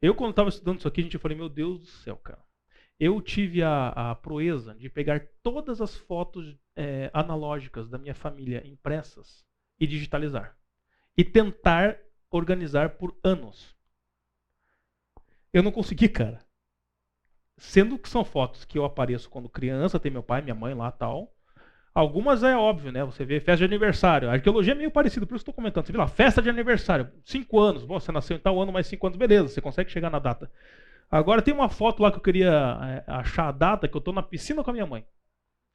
Speaker 1: Eu, quando estava estudando isso aqui, a gente falei, meu Deus do céu, cara. Eu tive a, a proeza de pegar todas as fotos é, analógicas da minha família impressas e digitalizar. E tentar organizar por anos. Eu não consegui, cara. Sendo que são fotos que eu apareço quando criança, tem meu pai, minha mãe lá tal. Algumas é óbvio, né? Você vê festa de aniversário. A arqueologia é meio parecida, por isso estou comentando. Você vê lá, festa de aniversário, cinco anos. Bom, você nasceu em tal ano, mais cinco anos, beleza, você consegue chegar na data. Agora tem uma foto lá que eu queria é, achar a data, que eu estou na piscina com a minha mãe.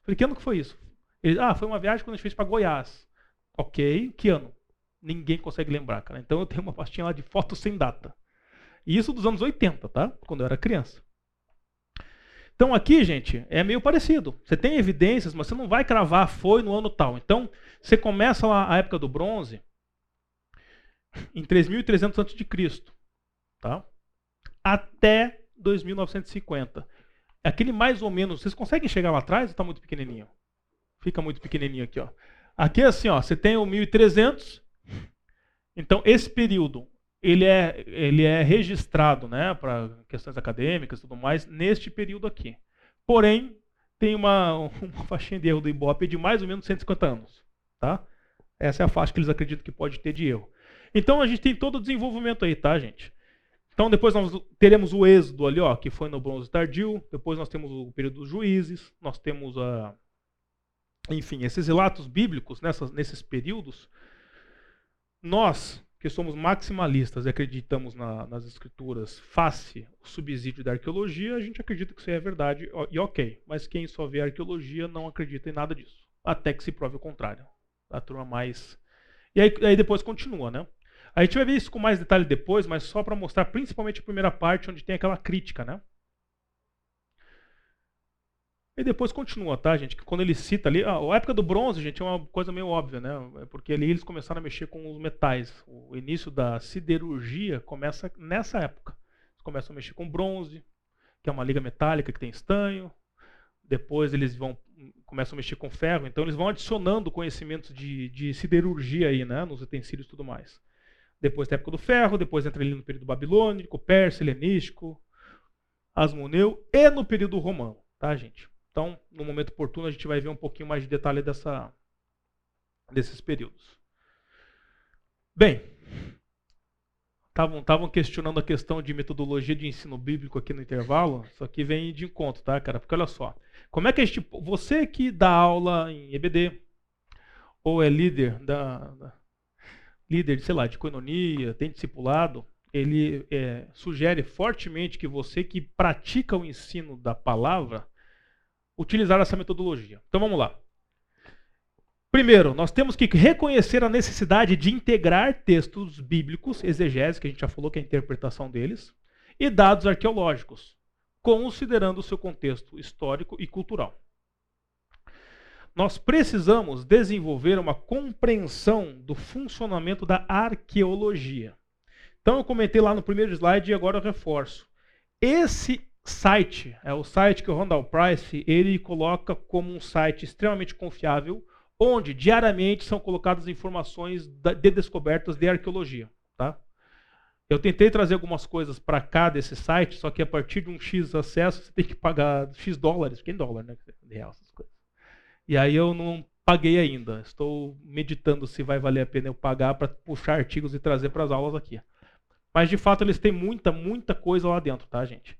Speaker 1: Falei, que ano que foi isso? Ele, ah, foi uma viagem quando a gente fez para Goiás. Ok, que ano? Ninguém consegue lembrar, cara. Então eu tenho uma pastinha lá de fotos sem data. E isso dos anos 80, tá? Quando eu era criança. Então aqui, gente, é meio parecido. Você tem evidências, mas você não vai cravar foi no ano tal. Então, você começa lá a época do bronze em 3300 a.C., tá? Até 2950. Aquele mais ou menos, vocês conseguem chegar lá atrás ou está muito pequenininho? Fica muito pequenininho aqui, ó. Aqui é assim, ó, você tem o 1300. Então, esse período ele é, ele é registrado né, para questões acadêmicas e tudo mais neste período aqui. Porém, tem uma, uma faixinha de erro do Ibope de mais ou menos 150 anos. Tá? Essa é a faixa que eles acreditam que pode ter de erro. Então a gente tem todo o desenvolvimento aí, tá, gente? Então depois nós teremos o êxodo ali, ó, que foi no bronze tardio. Depois nós temos o período dos juízes. Nós temos a, enfim, esses relatos bíblicos nessas, nesses períodos. Nós que somos maximalistas e acreditamos na, nas escrituras face o subsídio da arqueologia, a gente acredita que isso é verdade e ok. Mas quem só vê arqueologia não acredita em nada disso. Até que se prove o contrário. A turma mais. E aí, aí depois continua, né? A gente vai ver isso com mais detalhe depois, mas só para mostrar principalmente a primeira parte, onde tem aquela crítica, né? E depois continua, tá, gente? Que quando ele cita ali. Ah, a época do bronze, gente, é uma coisa meio óbvia, né? É porque ali eles começaram a mexer com os metais. O início da siderurgia começa nessa época. Eles começam a mexer com bronze, que é uma liga metálica que tem estanho. Depois eles vão começam a mexer com ferro. Então eles vão adicionando conhecimentos de, de siderurgia aí, né? Nos utensílios e tudo mais. Depois da época do ferro, depois entra ali no período babilônico, persa, helenístico, asmoneu e no período romano, tá, gente? Então, no momento oportuno, a gente vai ver um pouquinho mais de detalhe dessa, desses períodos. Bem, Estavam questionando a questão de metodologia de ensino bíblico aqui no intervalo. Isso aqui vem de encontro, tá, cara? Porque olha só. Como é que a gente. Você que dá aula em EBD, ou é líder da, da líder, sei lá, de coinonia, tem discipulado, ele é, sugere fortemente que você que pratica o ensino da palavra utilizar essa metodologia. Então vamos lá. Primeiro, nós temos que reconhecer a necessidade de integrar textos bíblicos, exegese, que a gente já falou que é a interpretação deles, e dados arqueológicos, considerando o seu contexto histórico e cultural. Nós precisamos desenvolver uma compreensão do funcionamento da arqueologia. Então eu comentei lá no primeiro slide e agora eu reforço. Esse site, é o site que o Randall Price, ele coloca como um site extremamente confiável, onde diariamente são colocadas informações de descobertas de arqueologia. Tá? Eu tentei trazer algumas coisas para cá desse site, só que a partir de um X acesso você tem que pagar X dólares, que é em dólar, né? Real, essas coisas. E aí eu não paguei ainda. Estou meditando se vai valer a pena eu pagar para puxar artigos e trazer para as aulas aqui. Mas de fato eles têm muita, muita coisa lá dentro, tá, gente?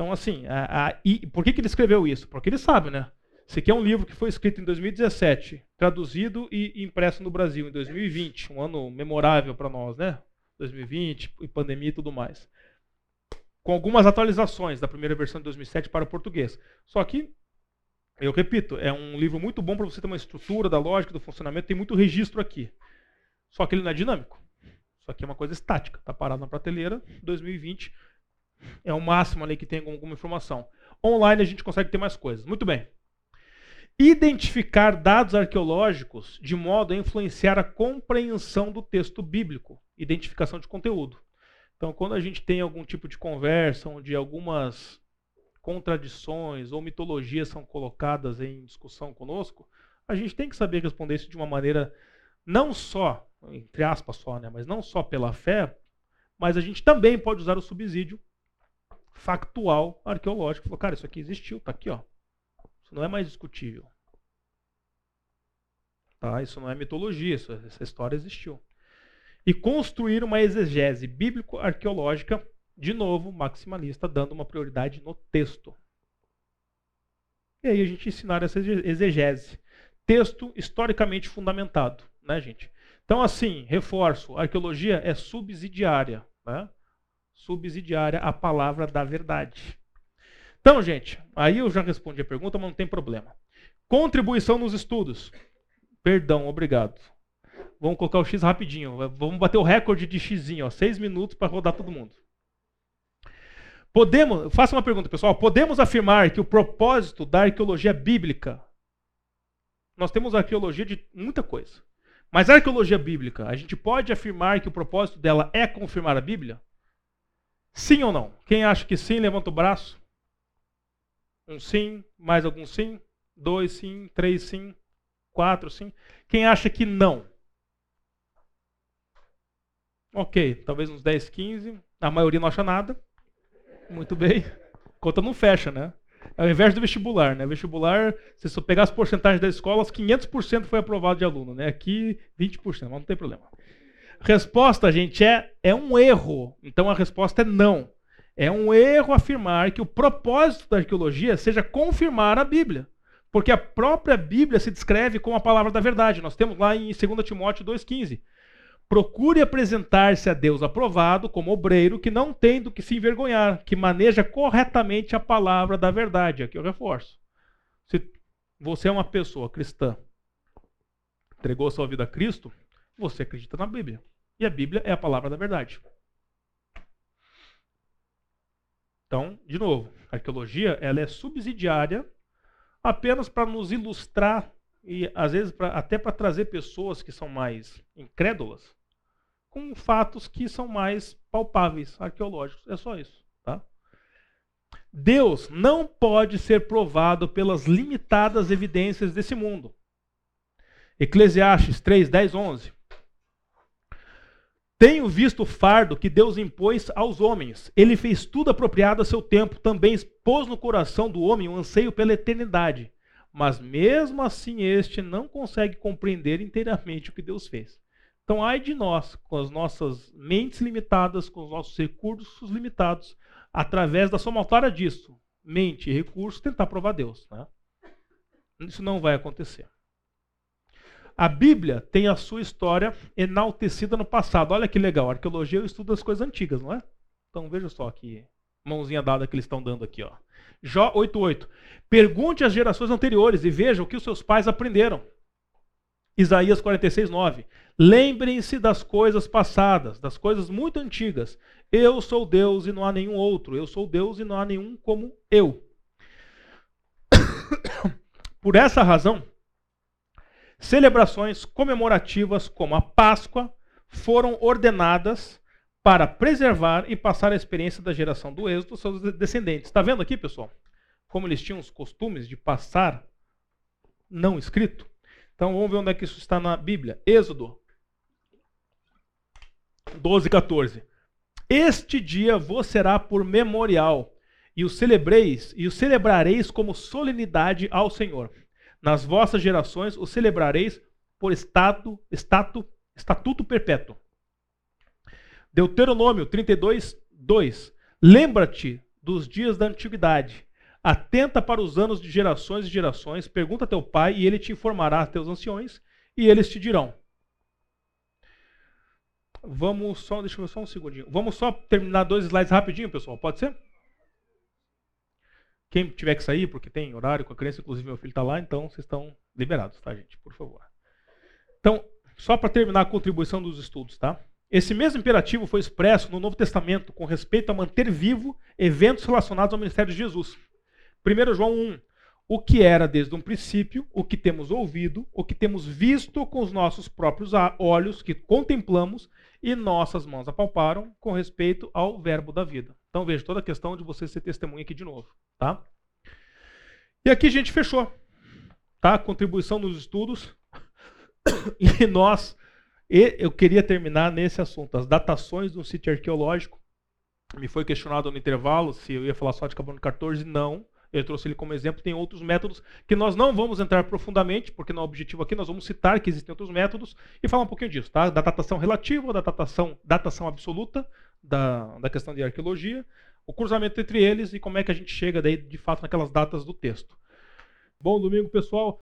Speaker 1: Então, assim, a, a, e por que, que ele escreveu isso? Porque ele sabe, né? Esse aqui é um livro que foi escrito em 2017, traduzido e impresso no Brasil em 2020, um ano memorável para nós, né? 2020 e pandemia e tudo mais. Com algumas atualizações da primeira versão de 2007 para o português. Só que, eu repito, é um livro muito bom para você ter uma estrutura da lógica, do funcionamento, tem muito registro aqui. Só que ele não é dinâmico. Isso aqui é uma coisa estática, está parado na prateleira, 2020 é o máximo ali que tem alguma informação. Online a gente consegue ter mais coisas. Muito bem identificar dados arqueológicos de modo a influenciar a compreensão do texto bíblico, identificação de conteúdo. Então, quando a gente tem algum tipo de conversa onde algumas contradições ou mitologias são colocadas em discussão conosco, a gente tem que saber responder isso de uma maneira não só, entre aspas só, né, mas não só pela fé, mas a gente também pode usar o subsídio factual arqueológico. Falou, cara, isso aqui existiu, está aqui, ó. Isso não é mais discutível. Tá? Isso não é mitologia, isso, essa história existiu. E construir uma exegese bíblico-arqueológica, de novo, maximalista, dando uma prioridade no texto. E aí a gente ensinar essa exegese. Texto historicamente fundamentado, né, gente? Então, assim, reforço, arqueologia é subsidiária, né? Subsidiária à palavra da verdade. Então, gente, aí eu já respondi a pergunta, mas não tem problema. Contribuição nos estudos. Perdão, obrigado. Vamos colocar o X rapidinho. Vamos bater o recorde de X, ó, seis minutos para rodar todo mundo. Podemos, faça uma pergunta, pessoal. Podemos afirmar que o propósito da arqueologia bíblica. Nós temos arqueologia de muita coisa. Mas a arqueologia bíblica, a gente pode afirmar que o propósito dela é confirmar a Bíblia? Sim ou não? Quem acha que sim, levanta o braço. Um sim, mais algum sim, dois sim, três sim, quatro sim. Quem acha que não? Ok, talvez uns 10, 15. A maioria não acha nada. Muito bem. Conta não fecha, né? É o inverso do vestibular, né? Vestibular, se você pegar as porcentagens das escolas, 500% foi aprovado de aluno, né? Aqui, 20%, mas não tem problema. Resposta, gente, é, é um erro. Então a resposta é não. É um erro afirmar que o propósito da arqueologia seja confirmar a Bíblia. Porque a própria Bíblia se descreve como a palavra da verdade. Nós temos lá em 2 Timóteo 2,15. Procure apresentar-se a Deus aprovado como obreiro que não tem do que se envergonhar, que maneja corretamente a palavra da verdade. Aqui eu reforço. Se você é uma pessoa cristã, entregou sua vida a Cristo, você acredita na Bíblia. E a Bíblia é a palavra da verdade. Então, de novo, a arqueologia ela é subsidiária apenas para nos ilustrar e às vezes pra, até para trazer pessoas que são mais incrédulas com fatos que são mais palpáveis, arqueológicos. É só isso, tá? Deus não pode ser provado pelas limitadas evidências desse mundo. Eclesiastes 3, 10, 11. Tenho visto o fardo que Deus impôs aos homens. Ele fez tudo apropriado a seu tempo, também expôs no coração do homem o um anseio pela eternidade. Mas mesmo assim, este não consegue compreender inteiramente o que Deus fez. Então, ai de nós, com as nossas mentes limitadas, com os nossos recursos limitados, através da somatória disso, mente e recursos, tentar provar Deus. Né? Isso não vai acontecer. A Bíblia tem a sua história enaltecida no passado. Olha que legal, arqueologia eu estudo as coisas antigas, não é? Então veja só aqui, mãozinha dada que eles estão dando aqui, ó. Jó 8:8. Pergunte às gerações anteriores e veja o que os seus pais aprenderam. Isaías 46:9. Lembrem-se das coisas passadas, das coisas muito antigas. Eu sou Deus e não há nenhum outro. Eu sou Deus e não há nenhum como eu. Por essa razão, celebrações comemorativas como a Páscoa foram ordenadas para preservar e passar a experiência da geração do êxodo aos seus descendentes. Está vendo aqui, pessoal? Como eles tinham os costumes de passar não escrito? Então vamos ver onde é que isso está na Bíblia. Êxodo 12, 14. Este dia vos será por memorial, e o celebreis, e o celebrareis como solenidade ao Senhor. Nas vossas gerações o celebrareis por estado, estado, estatuto perpétuo. Deuteronômio 32, 2. Lembra-te dos dias da antiguidade Atenta para os anos de gerações e gerações, pergunta a teu pai e ele te informará a teus anciões e eles te dirão. Vamos só, deixa eu ver só um segundinho. Vamos só terminar dois slides rapidinho, pessoal, pode ser? Quem tiver que sair, porque tem horário com a criança, inclusive meu filho está lá, então vocês estão liberados, tá, gente? Por favor. Então, só para terminar a contribuição dos estudos, tá? Esse mesmo imperativo foi expresso no Novo Testamento com respeito a manter vivo eventos relacionados ao ministério de Jesus. 1 João 1. O que era desde um princípio, o que temos ouvido, o que temos visto com os nossos próprios olhos, que contemplamos e nossas mãos apalparam com respeito ao verbo da vida. Então veja toda a questão de você ser testemunha aqui de novo, tá? E aqui a gente fechou, tá? Contribuição nos estudos. E nós, eu queria terminar nesse assunto, as datações do sítio arqueológico. Me foi questionado no intervalo se eu ia falar só de carbono 14, não. Eu trouxe ele como exemplo. Tem outros métodos que nós não vamos entrar profundamente, porque no objetivo aqui nós vamos citar que existem outros métodos e falar um pouquinho disso, tá? Da datação relativa, da datação, datação absoluta, da, da questão de arqueologia, o cruzamento entre eles e como é que a gente chega daí de fato naquelas datas do texto. Bom domingo, pessoal.